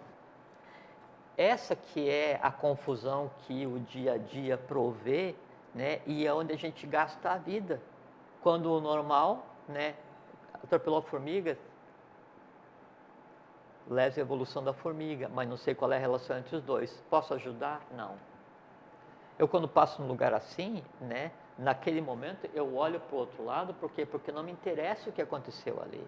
Essa que é a confusão que o dia a dia provê, né? E é onde a gente gasta a vida. Quando o normal, né? Atropelou a formiga, leva a evolução da formiga, mas não sei qual é a relação entre os dois. Posso ajudar? Não. Eu quando passo num lugar assim, né? naquele momento eu olho para o outro lado, por quê? Porque não me interessa o que aconteceu ali.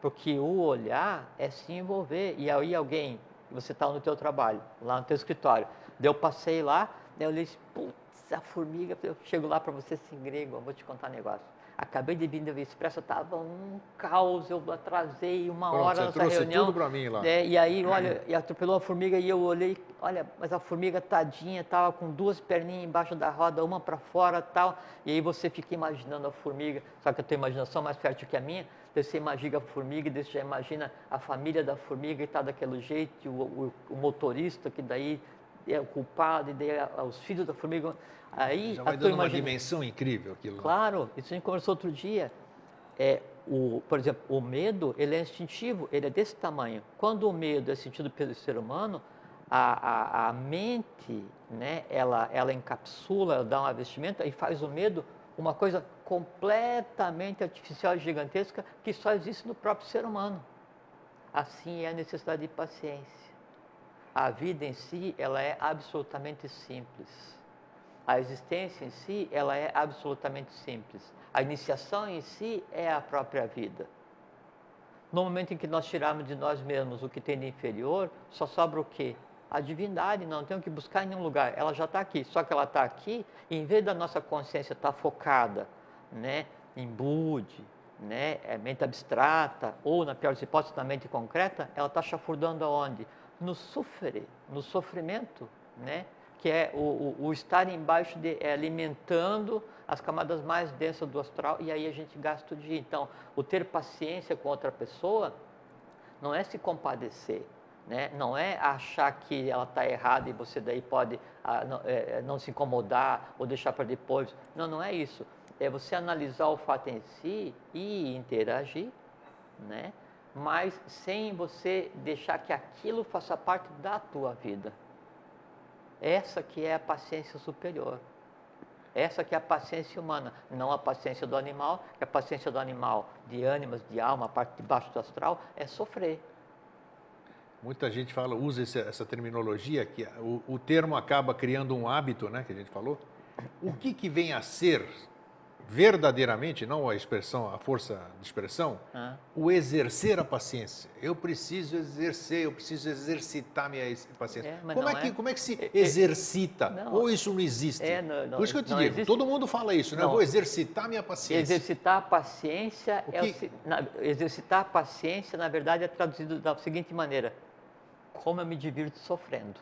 Porque o olhar é se envolver. E aí alguém, você está no teu trabalho, lá no teu escritório, eu passei lá, eu disse, putz, a formiga, eu chego lá para você assim, grego, eu vou te contar um negócio. Acabei de vir da Via Expressa, estava um caos, eu atrasei uma Pronto, hora nessa reunião. tudo para mim lá. Né? E aí, olha, e atropelou a formiga e eu olhei, olha, mas a formiga tadinha estava com duas perninhas embaixo da roda, uma para fora tal. E aí você fica imaginando a formiga, só que a tua imaginação é mais fértil que a minha, você imagina a formiga, você já imagina a família da formiga e está daquele jeito, o, o, o motorista que daí é o culpado, e daí os filhos da formiga. Aí, Já vai dando imagina... uma dimensão incrível aquilo. Claro, isso a gente conversou outro dia. É, o, por exemplo, o medo, ele é instintivo, ele é desse tamanho. Quando o medo é sentido pelo ser humano, a, a, a mente, né, ela, ela encapsula, ela dá um vestimenta e faz o medo uma coisa completamente artificial e gigantesca que só existe no próprio ser humano. Assim é a necessidade de paciência. A vida em si, ela é absolutamente simples. A existência em si, ela é absolutamente simples. A iniciação em si é a própria vida. No momento em que nós tirarmos de nós mesmos o que tem de inferior, só sobra o quê? A divindade, não temos que buscar em nenhum lugar. Ela já está aqui, só que ela está aqui, em vez da nossa consciência estar tá focada né, em Budi, né, é mente abstrata, ou, na pior das hipóteses, na mente concreta, ela está chafurdando aonde? No sofrer, no sofrimento, né? que é o, o, o estar embaixo de é, alimentando as camadas mais densas do astral e aí a gente gasta o dia. Então, o ter paciência com outra pessoa não é se compadecer, né? não é achar que ela está errada e você daí pode ah, não, é, é, não, se incomodar ou deixar para depois. Não, não é isso. É você analisar o fato em si e interagir, né? Mas sem você deixar que aquilo faça parte da tua vida. Essa que é a paciência superior. Essa que é a paciência humana, não a paciência do animal, que a paciência do animal, de ânimos, de alma, a parte de baixo do astral, é sofrer. Muita gente fala, usa essa terminologia, que o, o termo acaba criando um hábito, né, que a gente falou. O que, que vem a ser verdadeiramente, não a expressão, a força de expressão, ah. o exercer a paciência. Eu preciso exercer, eu preciso exercitar minha paciência. É, como, é que, é... como é que se é, é, exercita? Não. Ou isso não existe? É, não, não, Por isso que eu te digo, existe... todo mundo fala isso, né? Eu vou exercitar minha paciência. Exercitar a paciência, o que... o, na, exercitar a paciência, na verdade, é traduzido da seguinte maneira, como eu me divirto sofrendo.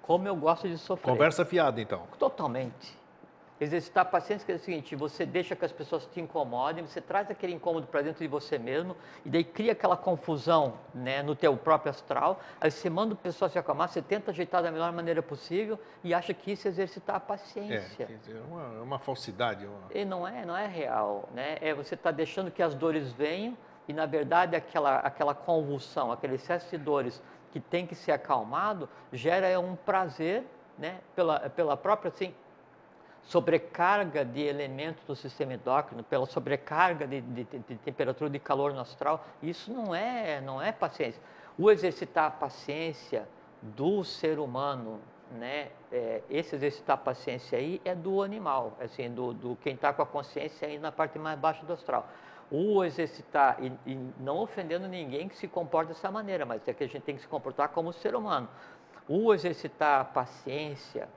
Como eu gosto de sofrer. Conversa fiada, então. Totalmente. Exercitar a paciência que é o seguinte, você deixa que as pessoas te incomodem, você traz aquele incômodo para dentro de você mesmo e daí cria aquela confusão né, no teu próprio astral, aí você manda a pessoa se acalmar, você tenta ajeitar da melhor maneira possível e acha que isso é exercitar a paciência. É, é uma, é uma falsidade. Uma... E não é, não é real, né? É você está deixando que as dores venham e na verdade aquela, aquela convulsão, aquele excesso de dores que tem que ser acalmado, gera um prazer né, pela, pela própria assim, sobrecarga de elementos do sistema endócrino, pela sobrecarga de, de, de, temperatura de calor no astral, isso não é, não é paciência. O exercitar a paciência do ser humano, né, é, esse exercitar a paciência aí é do animal, assim, do, do quem está com a consciência aí na parte mais baixa do astral. O exercitar, e, e não ofendendo ninguém que se comporta dessa maneira, mas é que a gente tem que se comportar como ser humano. O exercitar a paciência,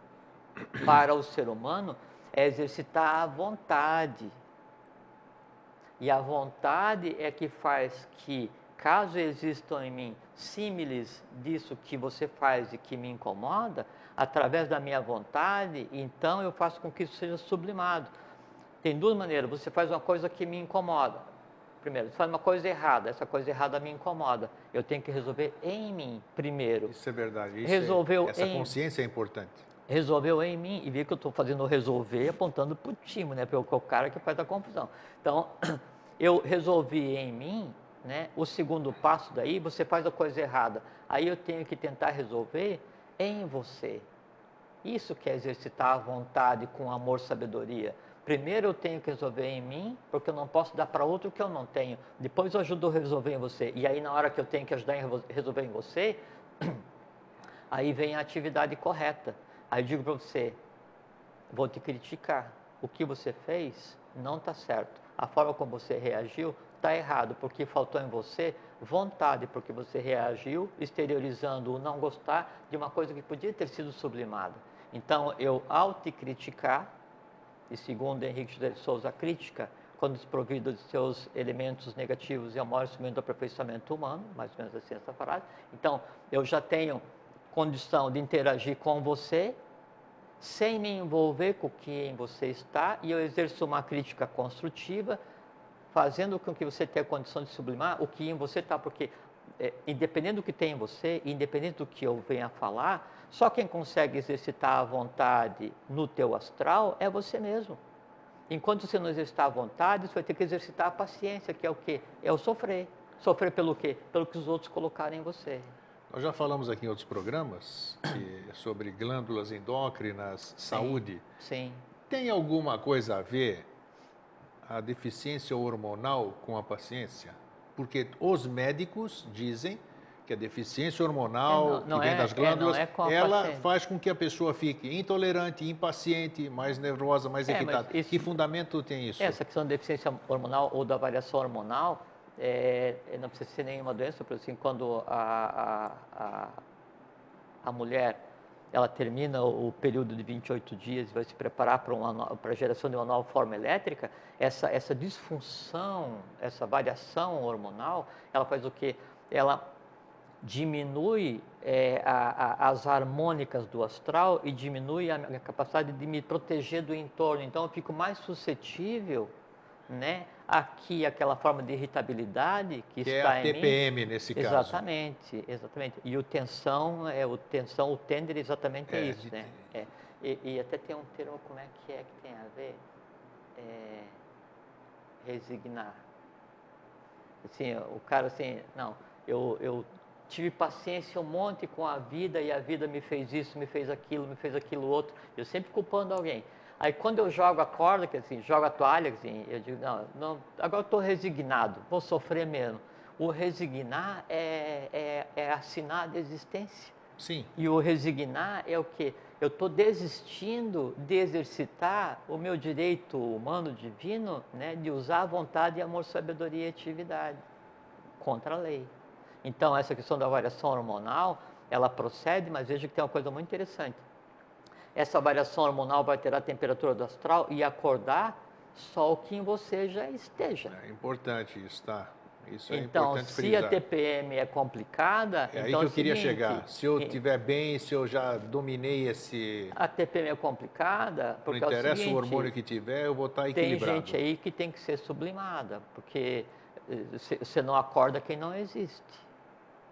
para o ser humano é exercitar a vontade. E a vontade é que faz que, caso existam em mim símiles disso que você faz e que me incomoda, através da minha vontade, então eu faço com que isso seja sublimado. Tem duas maneiras. Você faz uma coisa que me incomoda. Primeiro, você faz uma coisa errada, essa coisa errada me incomoda. Eu tenho que resolver em mim primeiro. Isso é verdade. Isso Resolveu é, essa em... consciência é importante resolveu em mim e vi que eu estou fazendo resolver apontando para o time, né? Para o cara que faz a confusão. Então, eu resolvi em mim, né? O segundo passo daí, você faz a coisa errada. Aí eu tenho que tentar resolver em você. Isso que é exercitar a vontade com amor, sabedoria. Primeiro eu tenho que resolver em mim, porque eu não posso dar para outro que eu não tenho. Depois eu ajudo a resolver em você. E aí na hora que eu tenho que ajudar a resolver em você, aí vem a atividade correta. Aí eu digo para você, vou te criticar. O que você fez não está certo. A forma como você reagiu está errado, porque faltou em você vontade, porque você reagiu exteriorizando o não gostar de uma coisa que podia ter sido sublimada. Então, eu, ao te criticar, e segundo Henrique de Souza, a crítica, quando desprovida de seus elementos negativos, é o maior instrumento do aperfeiçoamento humano, mais ou menos assim essa frase. Então, eu já tenho condição de interagir com você sem me envolver com o que em você está e eu exerço uma crítica construtiva, fazendo com que você tenha condição de sublimar o que em você está, porque é, independente do que tem em você, independente do que eu venha falar, só quem consegue exercitar a vontade no teu astral é você mesmo. Enquanto você não exercitar a vontade, você vai ter que exercitar a paciência, que é o quê? É o sofrer. Sofrer pelo quê? Pelo que os outros colocarem em você. Nós já falamos aqui em outros programas sobre glândulas endócrinas, sim, saúde. Sim. Tem alguma coisa a ver a deficiência hormonal com a paciência? Porque os médicos dizem que a deficiência hormonal é, não, não que vem é, das é, glândulas, é, ela paciente. faz com que a pessoa fique intolerante, impaciente, mais nervosa, mais é, irritada. Isso, que fundamento tem isso? Essa questão da deficiência hormonal ou da variação hormonal é, não precisa ser nenhuma doença, por assim, quando a, a, a, a mulher ela termina o período de 28 dias e vai se preparar para, uma, para a geração de uma nova forma elétrica, essa, essa disfunção, essa variação hormonal, ela faz o quê? Ela diminui é, a, a, as harmônicas do astral e diminui a, a capacidade de me proteger do entorno. Então, eu fico mais suscetível né, aqui aquela forma de irritabilidade que, que é está é a TPM mim. nesse caso. Exatamente, exatamente. E o tensão, é o tensão, o tender exatamente é, é isso, de... né? É. E, e, até tem um termo, como é que é que tem a ver? É, resignar. Assim, o cara assim, não, eu, eu tive paciência um monte com a vida e a vida me fez isso, me fez aquilo, me fez aquilo outro. Eu sempre culpando alguém. Aí quando eu jogo a corda, que assim, jogo a toalha, assim, eu digo, não, não agora estou resignado, vou sofrer mesmo. O resignar é, é, é assinar a desistência. Sim. E o resignar é o quê? Eu estou desistindo de exercitar o meu direito humano divino né, de usar a vontade, amor, sabedoria e atividade contra a lei. Então, essa questão da variação hormonal, ela procede, mas veja que tem uma coisa muito interessante essa variação hormonal vai ter a temperatura do astral e acordar só o que em você já esteja. É importante isso, tá? Isso é então, importante se frisar. a TPM é complicada, É aí então que é eu o queria seguinte, chegar. Se eu estiver bem, se eu já dominei esse. A TPM é complicada Não porque é o interessa seguinte, o hormônio que tiver, eu vou estar tem equilibrado. gente aí que tem que ser sublimada, porque eh, você- não acorda quem não existe.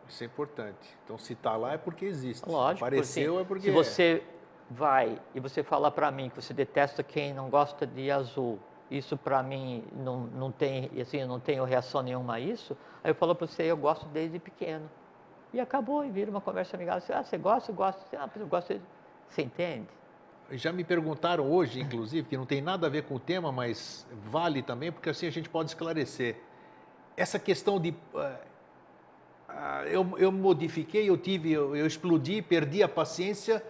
Isso é importante. Então, se está lá é porque existe. Lógico, Apareceu assim, é porque. Se você vai e você fala para mim que você detesta quem não gosta de azul, isso para mim não, não tem, assim, eu não tenho reação nenhuma a isso, aí eu falo para você, eu gosto desde pequeno. E acabou, e vira uma conversa amigável. Você, ah, você gosta? Eu gosto. Ah, eu gosto. de-" Você entende? Já me perguntaram hoje, inclusive, que não tem nada a ver com o tema, mas vale também, porque assim a gente pode esclarecer. Essa questão de. ah, ah, eu, eu modifiquei, eu tive, eu, eu explodi, perdi a paciência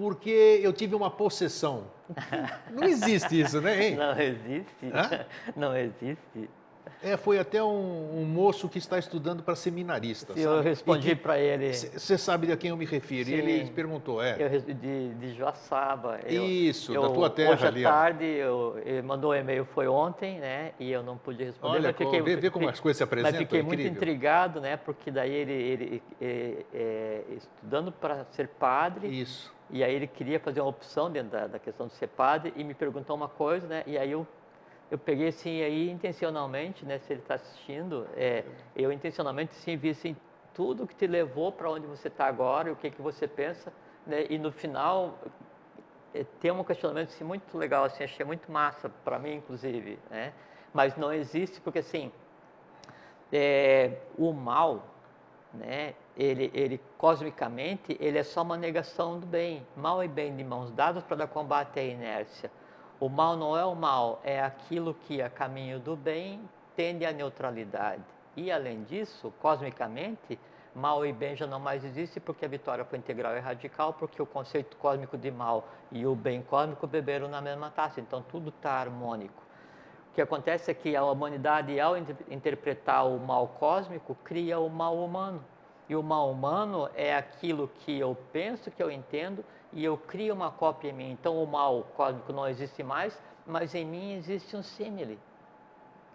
porque eu tive uma possessão. Não existe isso, né? Hein? Não existe. Hã? Não existe. É, foi até um, um moço que está estudando para seminarista. Se eu respondi para ele. Você sabe a quem eu me refiro? E ele Sim. perguntou, é. Eu, de, de Joaçaba. Eu- Isso, eu, da tua terra Hoje à ali. ó. tarde, eu, ele mandou um e-mail, foi ontem, né? E eu não pude responder. Olha, mas fiquei, vê, vê como as coisas se apresentam. Mas fiquei é muito intrigado, né? Porque daí ele, ele é, é, estudando para ser padre, Isso. E aí ele queria fazer uma opção dentro da, da questão de ser padre, e me perguntou uma coisa, né? E aí eu, eu peguei assim, aí intencionalmente, né? Se ele está assistindo, é, eu intencionalmente sim vi assim, tudo que te levou para onde você está agora, o que, que você pensa, né? E no final, é, tem um questionamento assim, muito legal, assim, achei muito massa, para mim inclusive, né? Mas não existe, porque assim, é, o mal, né, ele, ele cosmicamente, ele é só uma negação do bem. Mal e bem de mãos dadas para dar combate à inércia. O mal não é o mal, é aquilo que a caminho do bem tende à neutralidade. E além disso, cosmicamente, mal e bem já não mais existe porque a vitória foi integral e radical, porque o conceito cósmico de mal e o bem cósmico beberam na mesma taça. Então tudo está harmônico. O que acontece é que a humanidade, ao inter- interpretar o mal cósmico, cria o mal humano. E o mal humano é aquilo que eu penso, que eu entendo, e eu crio uma cópia em mim. Então o mal cósmico não existe mais, mas em mim existe um símile,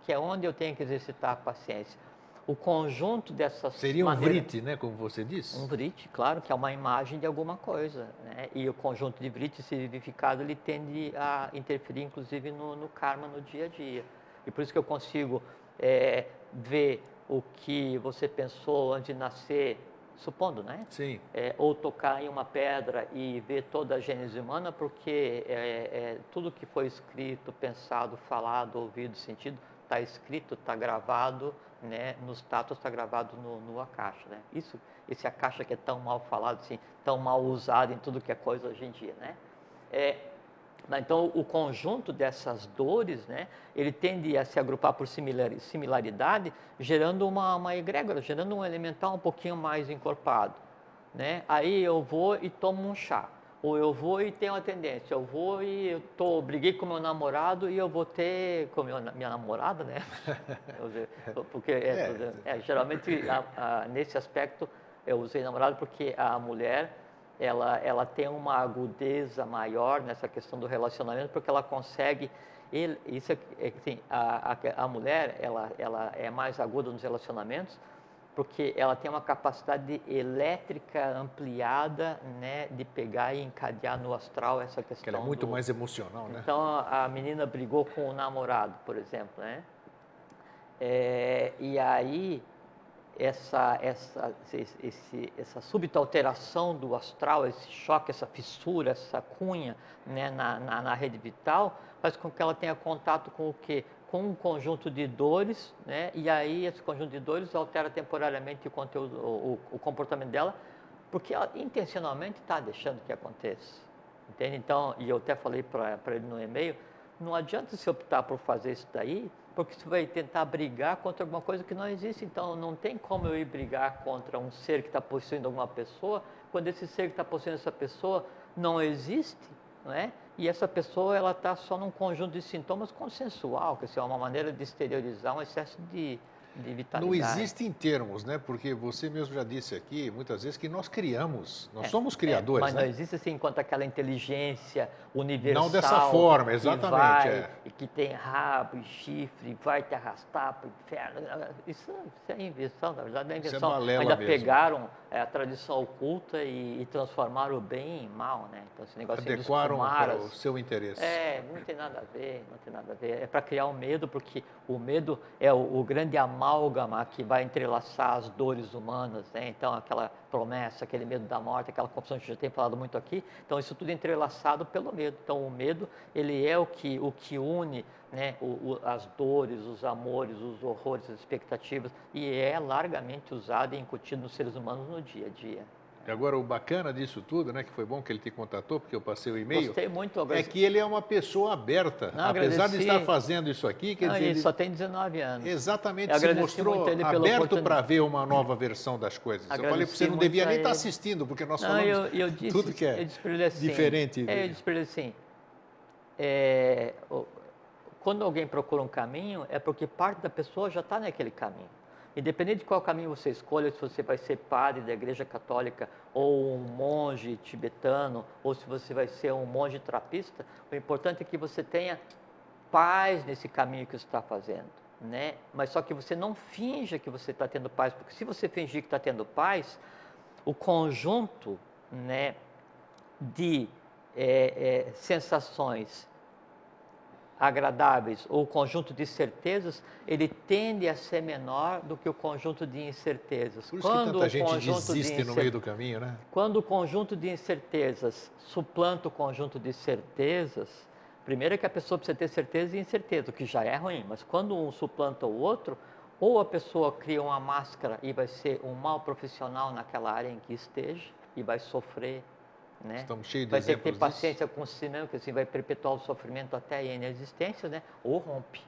que é onde eu tenho que exercitar a paciência. O conjunto dessas Seria um maneiras- vrite, né? Como você disse. um vrite, claro, que é uma imagem de alguma coisa. Né? E o conjunto de vrite, se vivificado, ele tende a interferir, inclusive, no, no karma, no dia a dia. E por isso que eu consigo é, ver o que você pensou antes de nascer, supondo, né? Sim. É, ou tocar em uma pedra e ver toda a gênese humana, porque é, é, tudo que foi escrito, pensado, falado, ouvido, sentido, está escrito, está gravado, né, nos tatos está gravado no, no Akasha, né? Isso, esse Akasha que é tão mal falado, assim, tão mal usado em tudo que é coisa hoje em dia, né? É, então, o conjunto dessas dores, né, ele tende a se agrupar por similar- similaridade, gerando uma, uma egrégora, gerando um elemental um pouquinho mais encorpado. Né? Aí eu vou e tomo um chá. Ou eu vou e tenho uma tendência. Eu vou e eu tô, briguei com meu namorado e eu vou ter com meu, minha namorada, né? Porque é, é, geralmente a- a- nesse aspecto eu usei namorado porque a mulher ela, ela tem uma agudeza maior nessa questão do relacionamento porque ela consegue ele, isso é, é assim, a, a, a mulher ela, ela é mais aguda nos relacionamentos porque ela tem uma capacidade elétrica ampliada, né, de pegar e encadear no astral essa questão. Que ela é muito do- mais emocional, né? Então a menina brigou com o namorado, por exemplo, né? É, e aí essa essa esse- essa súbita alteração do astral, esse choque, essa fissura, essa cunha, né, na, na, na rede vital, faz com que ela tenha contato com o quê? Com um conjunto de dores, né? E aí esse conjunto de dores altera temporariamente o conteúdo, o, o- comportamento dela, porque ela intencionalmente está deixando que aconteça. Entende? Então, e eu até falei para ele no e-mail, não adianta se optar por fazer isso daí, porque você vai tentar brigar contra alguma coisa que não existe. Então, não tem como eu ir brigar contra um ser que está possuindo alguma pessoa, quando esse ser que está possuindo essa pessoa não existe, não é? E essa pessoa, ela está só num conjunto de sintomas consensual, que assim, é uma maneira de exteriorizar um excesso de, de vitalidade. Não existem termos, né? Porque você mesmo já disse aqui, muitas vezes, que nós criamos, nós É, somos é, criadores, mas né? não existe assim enquanto aquela intelisência universal. Não dessa forma, que exatamente, vai, é. E que tem rabo e chifre, e vai te arrastar para o inferno. Isso, isso é invenção, na verdade, não é Isso é invenção. balela Ainda mesmo. pegaram é, a tradição oculta e, e transformaram o bem em mal, né? Então, esse negócio Adequaram para o seu interesse. é, não tem nada a ver, não tem nada a ver. É para criar o medo, porque o medo é o, o grande amálgama que vai entrelaçar as dores humanas, né? Então, aquela promessa, aquele medo da morte, aquela confusão que a gente já tem falado muito aqui. Então, isso tudo é entrelaçado pelo medo. Então, o medo, ele é o que, o que une né, o, o, as dores, os amores, os horrores, as expectativas, e é largamente usado e incutido nos seres humanos no dia a dia. E agora, o bacana disso tudo, né? Que foi bom que ele te contatou, porque eu passei o e-mail. Gostei muito. É agora- que ele é uma pessoa aberta. Não, Apesar de agradeci. estar fazendo isso aqui, quer Não, dizer, ele ele só tem 19 anos. exatamente se agradeci mostrou aberto para ver uma nova versão das coisas. eu falei para Agradeci você, não devia nem estar ele. assistindo, porque nós Não, falamos eu, eu disse, tudo que é assim, diferente. É, eu disse para ele assim, é, quando alguém procura um caminho, é porque parte da pessoa já está naquele caminho. Independente de qual caminho você escolha, se você vai ser padre da igreja católica, ou um monge tibetano, ou se você vai ser um monge trapista, o importante é que você tenha paz nesse caminho que você está fazendo. Né? Mas só que você não finja que você está tendo paz, porque se você fingir que está tendo paz, o conjunto né, de eh, eh, sensações agradáveis ou o conjunto de certezas, ele tende a ser menor do que o conjunto de incertezas. Por isso que tanta gente conjunto de desiste no meio do caminho, né? quando o conjunto de incertezas suplanta o conjunto de certezas, primeiro é que a pessoa precisa ter certeza e incerteza, o que já é ruim, mas quando um suplanta o outro, ou a pessoa cria uma máscara e vai ser um mau profissional naquela área em que esteja e vai sofrer, né? Estamos cheios de vai ter que ter exemplos disso. paciência com si mesmo, que assim vai perpetuar o sofrimento até a inexistência, né? Ou rompe,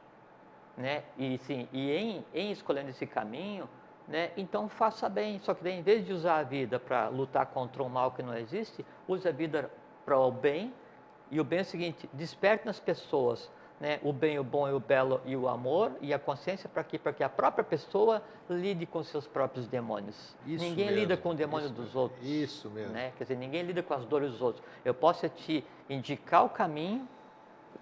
né? E sim, e em, em escolhendo esse caminho, né? Então faça bem, só que daí, em vez de usar a vida para lutar contra um mal que não existe, use a vida para o bem. E o bem é o seguinte: desperte nas pessoas, né? O bem, o bom e o belo e o amor e a consciência para quê? Para que a própria pessoa lide com seus próprios demônios. Isso Ninguém mesmo, lida com o demônio dos mesmo, outros Isso mesmo. né? Quer dizer, ninguém lida com as dores dos outros. Eu posso te indicar o caminho,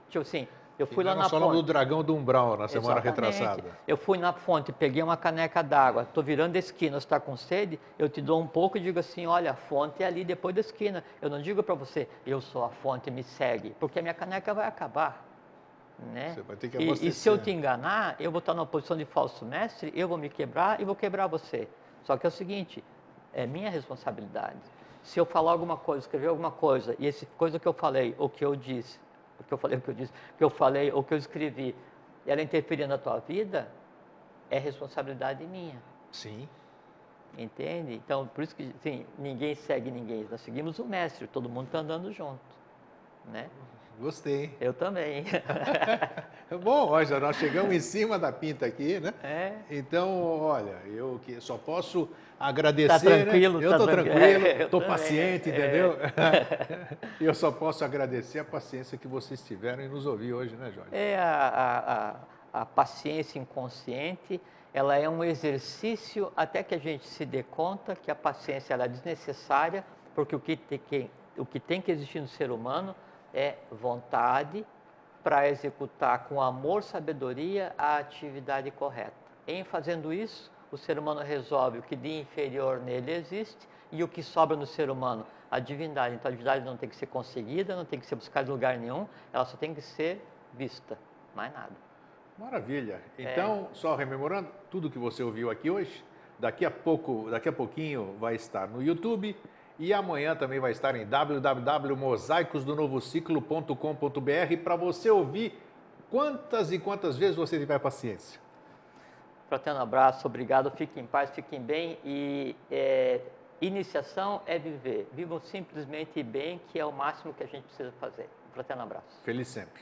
tipo assim, eu fui E lá na falamos do fonte. dragão do umbral na semana Exatamente. retrasada. Eu fui na fonte, peguei uma caneca d'água, estou virando a esquina, está com sede, eu te dou um pouco e digo assim, olha, a fonte é ali depois da esquina. Eu não digo para você, eu sou a fonte, me segue, porque a minha caneca vai acabar. Né? E- e, se eu te enganar, eu vou estar numa posição de falso mestre, eu vou me quebrar e vou quebrar você. Só que é o seguinte, é minha responsabilidade. Se eu falar alguma coisa, escrever alguma coisa, e essa coisa que eu falei, ou que eu disse, o que eu falei, o que eu disse, o que eu falei, ou que eu escrevi, ela interferir na tua vida, é responsabilidade minha. Sim. Entende? Então, por isso que assim, ninguém segue ninguém. Nós seguimos o mestre, todo mundo está andando junto. Né? Gostei. Eu também. Bom, olha, nós chegamos em cima da pinta aqui, né? é. Então, olha, eu que só posso agradecer. Tá tranquilo, né? Eu tá estou tranquilo. tranquilo, É, estou também, paciente, é. entendeu? eu só posso agradecer a paciência que vocês tiveram em nos ouvir hoje, né, Jorge? É a, a, a, a paciência inconsciente, ela é um exercício até que a gente se dê conta que a paciência ela é desnecessária, porque o que tem que, o que, tem que existir no ser humano é vontade para executar com amor, sabedoria a atividade correta. Em fazendo isso, o ser humano resolve o que de inferior nele existe e o que sobra no ser humano, a divindade. Então a divindade não tem que ser conseguida, não tem que ser buscada em lugar nenhum, ela só tem que ser vista, mais nada. Maravilha. É. Então, só rememorando, tudo que você ouviu aqui hoje, daqui a pouco, daqui a pouquinho vai estar no YouTube e amanhã também vai estar em www.mosaicosdonovociclo.com.br para você ouvir quantas e quantas vezes você tiver paciência. Fraterno abraço, obrigado, fiquem em paz, fiquem bem e é, iniciação é viver. Vivam simplesmente bem, que é o máximo que a gente precisa fazer. Fraterno abraço. Feliz sempre.